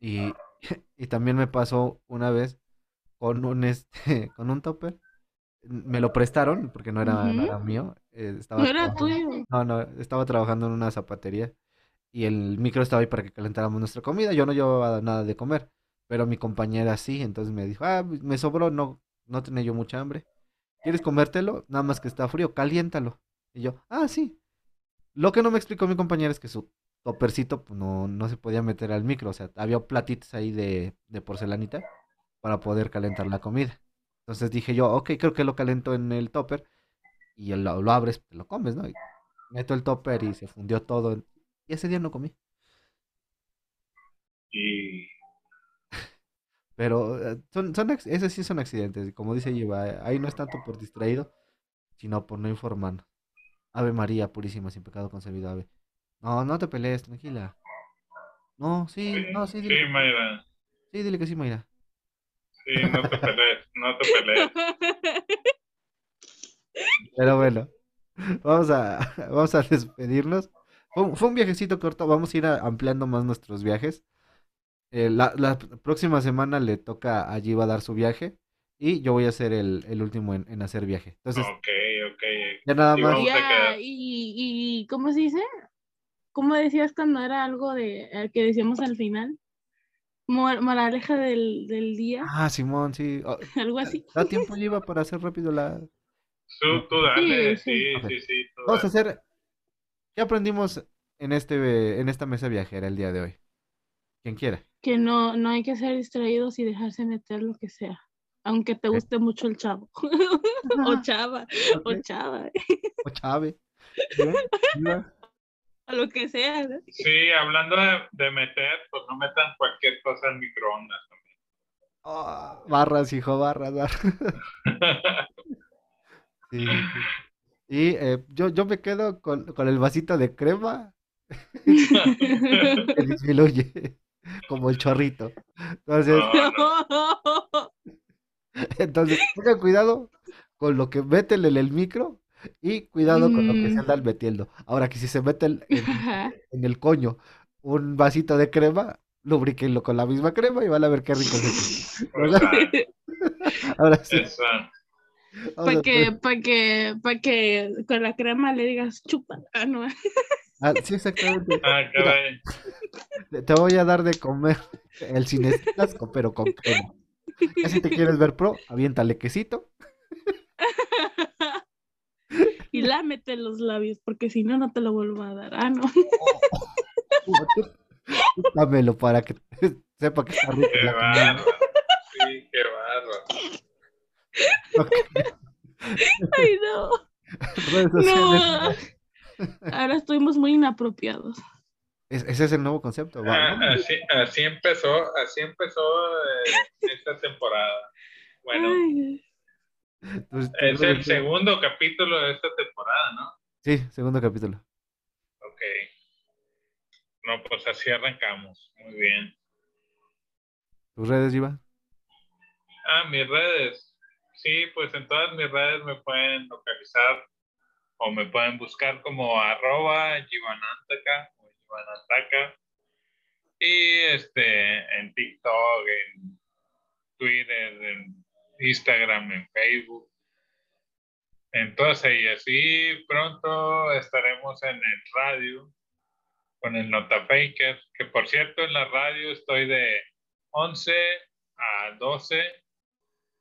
Y, y también me pasó una vez con un este, con un topper. Me lo prestaron porque no era, no Ujú. era mío. eh, estaba No era tuyo. No, no, estaba trabajando en una zapatería y el micro estaba ahí para que calentáramos nuestra comida. Yo no llevaba nada de comer, pero mi compañera sí, entonces me dijo, ah, me sobró, no, no tenía yo mucha hambre. ¿Quieres comértelo? Nada más que está frío, caliéntalo. Y yo, ah, sí. Lo que no me explicó mi compañera es que su toppercito pues, no, no se podía meter al micro, o sea, había platitos ahí de, de porcelanita para poder calentar la comida. Entonces dije yo, ok, creo que lo calento en el topper y lo, lo abres, te lo comes, ¿no? Y meto el topper y se fundió todo. Y ese día no comí. Y Pero eh, son, esos sí son accidentes. Como dice Yiva, ahí no es tanto por distraído, sino por no informarnos. Ave María, purísima, sin pecado concebido, ave. No, no te pelees, tranquila. No, sí, sí, no, sí, sí, dile, Mayra. sí, dile que sí, Mayra. Sí, no te pelees, no te pelees. Pero bueno, vamos a, vamos a despedirnos. Fue, un- fue un viajecito corto, vamos a ir a- ampliando más nuestros viajes. Eh, la, la próxima semana le toca a Yiva dar su viaje y yo voy a ser el, el último en, en hacer viaje. Entonces, Ok, ok. ya nada más. a Ya, y, y ¿cómo se dice? ¿Cómo decías cuando era algo de eh, que decíamos al final? Mor- moraleja del, del día, Ah, Simón, sí. Oh, algo así. da tiempo Yiva para hacer rápido la... Tú, tú dale, Sí, sí, sí. Vamos a hacer... ¿Qué aprendimos en, este, en esta mesa viajera el día de hoy? Quien quiera. Que no, no hay que ser distraídos y dejarse meter lo que sea, aunque te guste mucho el chavo. o chava, o chava, O Chave. O lo que sea. ¿no? Sí, hablando de, de meter, pues no metan cualquier cosa en microondas. Ah, barras, hijo, barras, barras. Sí. Y eh, yo, yo me quedo con, con el vasito de crema que disminuye, como el chorrito. Entonces, No, entonces tengan cuidado con lo que meten en el micro y cuidado con lo que se Mm. andan metiendo. Ahora que si se meten en, el coño un vasito de crema, lubriquenlo con la misma crema y van a ver qué rico ah, Ahora sí. Para que, para que, para que con la crema le digas chupa. Ah, no. Ah, sí, exactamente. Ah, caray. Te- Te voy a dar de comer el cinestasco, pero con crema. Ya si te quieres ver pro, aviéntale quesito. Y lámete los labios, porque si no, no te lo vuelvo a dar. Ah, no. Dámelo para que sepa que está rico Qué bárbaro. Sí, qué bárbaro. Ok. Ay, no. No. Ahora estuvimos muy inapropiados. Es- ese es el nuevo concepto. Ah, ¿no? así, así empezó, así empezó eh, esta temporada. Bueno, Ay, Es el segundo capítulo de esta temporada, ¿no? Sí, segundo capítulo. Ok. No, pues así arrancamos. Muy bien. ¿Tus redes, Iva? Ah, mis redes. Sí, pues en todas mis redes me pueden localizar o me pueden buscar como arroba Givanantaka o Givanantaka. Y este, en TikTok, en Twitter, en Instagram, en Facebook, en todas ellas. Y pronto estaremos en el radio con el Notafaker, que por cierto en la radio estoy de 11 a 12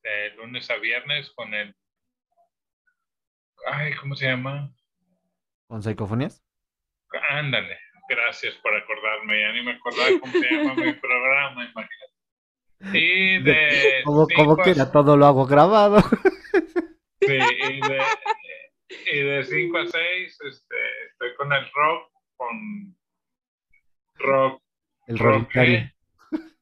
de lunes a viernes con el. Ay, ¿cómo se llama? ¿Con psicofonías? Ándale, gracias por acordarme. Ya ni me acordaba cómo se llama mi programa, imagínate. Y de. Como, como a- quiera, todo lo hago grabado. Sí, y de, y de 5 a 6 este, estoy con el rock, con rock, El rock, relicario. ¿eh?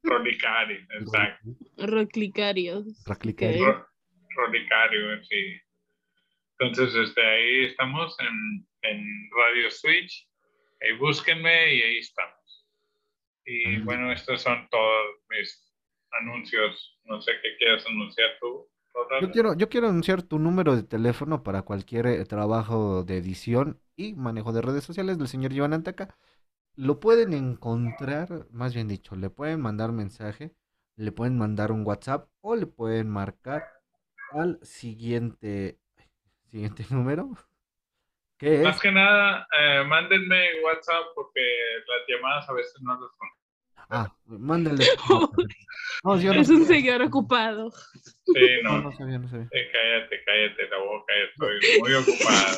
Rolicari, exacto. Roclicarios. Roclicario. Ok. Ro- Rolicario, sí. Entonces, este, ahí estamos en, en Radio Switch. Ahí búsquenme y ahí estamos. Y bueno, estos son todos mis anuncios. No sé qué quieras anunciar tú. Yo quiero, yo quiero anunciar tu número de teléfono para cualquier eh, trabajo de edición y manejo de redes sociales del señor Iván Anteca. Lo pueden encontrar, más bien dicho, le pueden mandar mensaje, le pueden mandar un WhatsApp o le pueden marcar al siguiente, siguiente número, que es Más que nada, eh, mándenme WhatsApp porque las llamadas a veces no las contesto. Ah, mándale. No, yo no Es un señor ocupado. Sí, No, no. no sabía, no sabía. Eh, cállate, cállate la boca, estoy muy ocupado.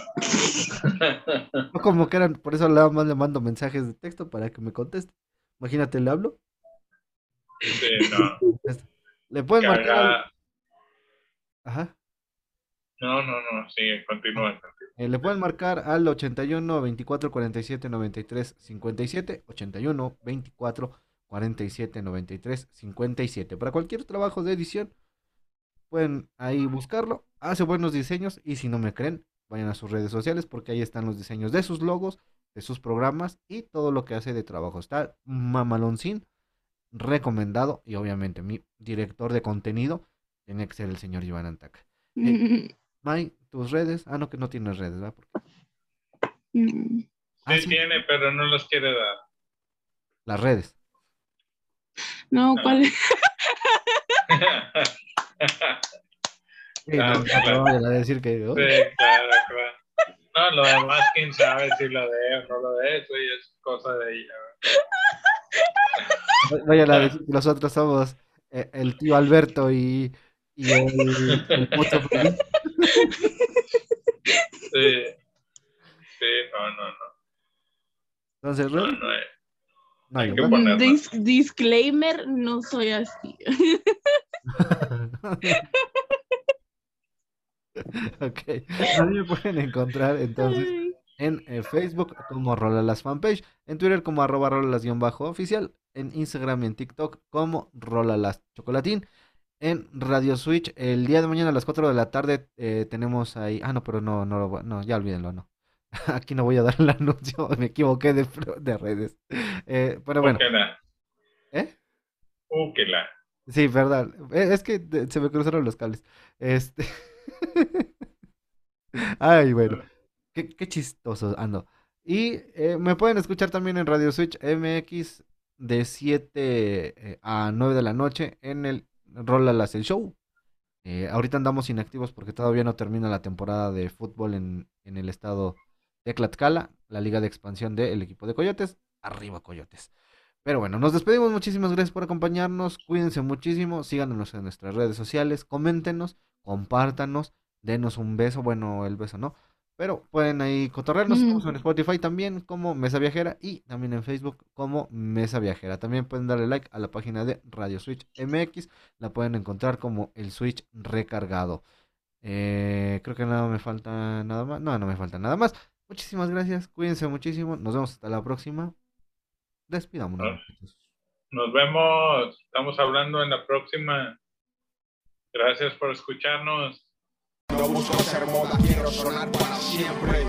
No como que eran, por eso nada más le mando mensajes de texto para que me conteste. Imagínate, le hablo. Sí, no. Le pueden marcar. Ajá. No, no, no, sigue, continúa. continúa. Eh, le pueden marcar al 81 24 47 93 57. 81 24 47 93 57. Para cualquier trabajo de edición, pueden ahí buscarlo. Hace buenos diseños y si no me creen, vayan a sus redes sociales porque ahí están los diseños de sus logos, de sus programas y todo lo que hace de trabajo. Está mamaloncín, recomendado y obviamente mi director de contenido tiene que ser el señor Iván Antaca. Mm, May, tus redes. Ah, no, que no tienes redes, ¿verdad? Porque- mm. Ah, Sí, sí, tiene, pero no los quiere dar. las redes. No, ¿cuál es? Sí, Ah, no, claro. a decir que. Sí, claro, claro. No, lo demás, quién sabe si lo de o no lo de eso, y es cosa de ella. Vayan a decir que nosotros somos eh, el tío Alberto y, y el, el. Sí, sí, no, no, no. Entonces, no, no es. no hay, disclaimer, no soy así. Ok. A mí me pueden encontrar entonces en eh, Facebook como Rolalas Fanpage, en Twitter como arroba Rolalas-oficial, en Instagram y en TikTok como Rolalas Chocolatín. En Radio Switch, el día de mañana a las 4 de la tarde eh, tenemos ahí. Ah, no, pero no, no, lo voy- no, ya olvídenlo, no. Aquí no voy a dar el anuncio, me equivoqué de, redes. Eh, pero bueno, Úquela, ¿eh? úquela. Sí, verdad. Eh, Es que se me cruzaron los cables. Este. Ay, bueno. Qué, qué chistoso ando. Y eh, me pueden escuchar también en Radio Switch MX de 7 eh, a 9 de la noche en el Rolalas el Show. Eh, ahorita andamos inactivos porque todavía no termina la temporada de fútbol en, en el estado de Tlaxcala, la liga de expansión del equipo de Coyotes. Arriba, Coyotes. Pero bueno, nos despedimos. Muchísimas gracias por acompañarnos. Cuídense muchísimo. Síganos en nuestras redes sociales. Coméntenos, compártanos, denos un beso. Bueno, el beso no. Pero pueden ahí cotorrearnos. Mm. Estamos en Spotify también como Mesa Viajera y también en Facebook como Mesa Viajera. También pueden darle like a la página de Radio Switch MX. La pueden encontrar como el Switch recargado. Eh, creo que nada me falta nada más. No, no me falta nada más. Muchísimas gracias. Cuídense muchísimo. Nos vemos hasta la próxima. Despidámonos. Nos vemos, estamos hablando en la próxima. Gracias por escucharnos. No busco ser moda, quiero sonar para siempre.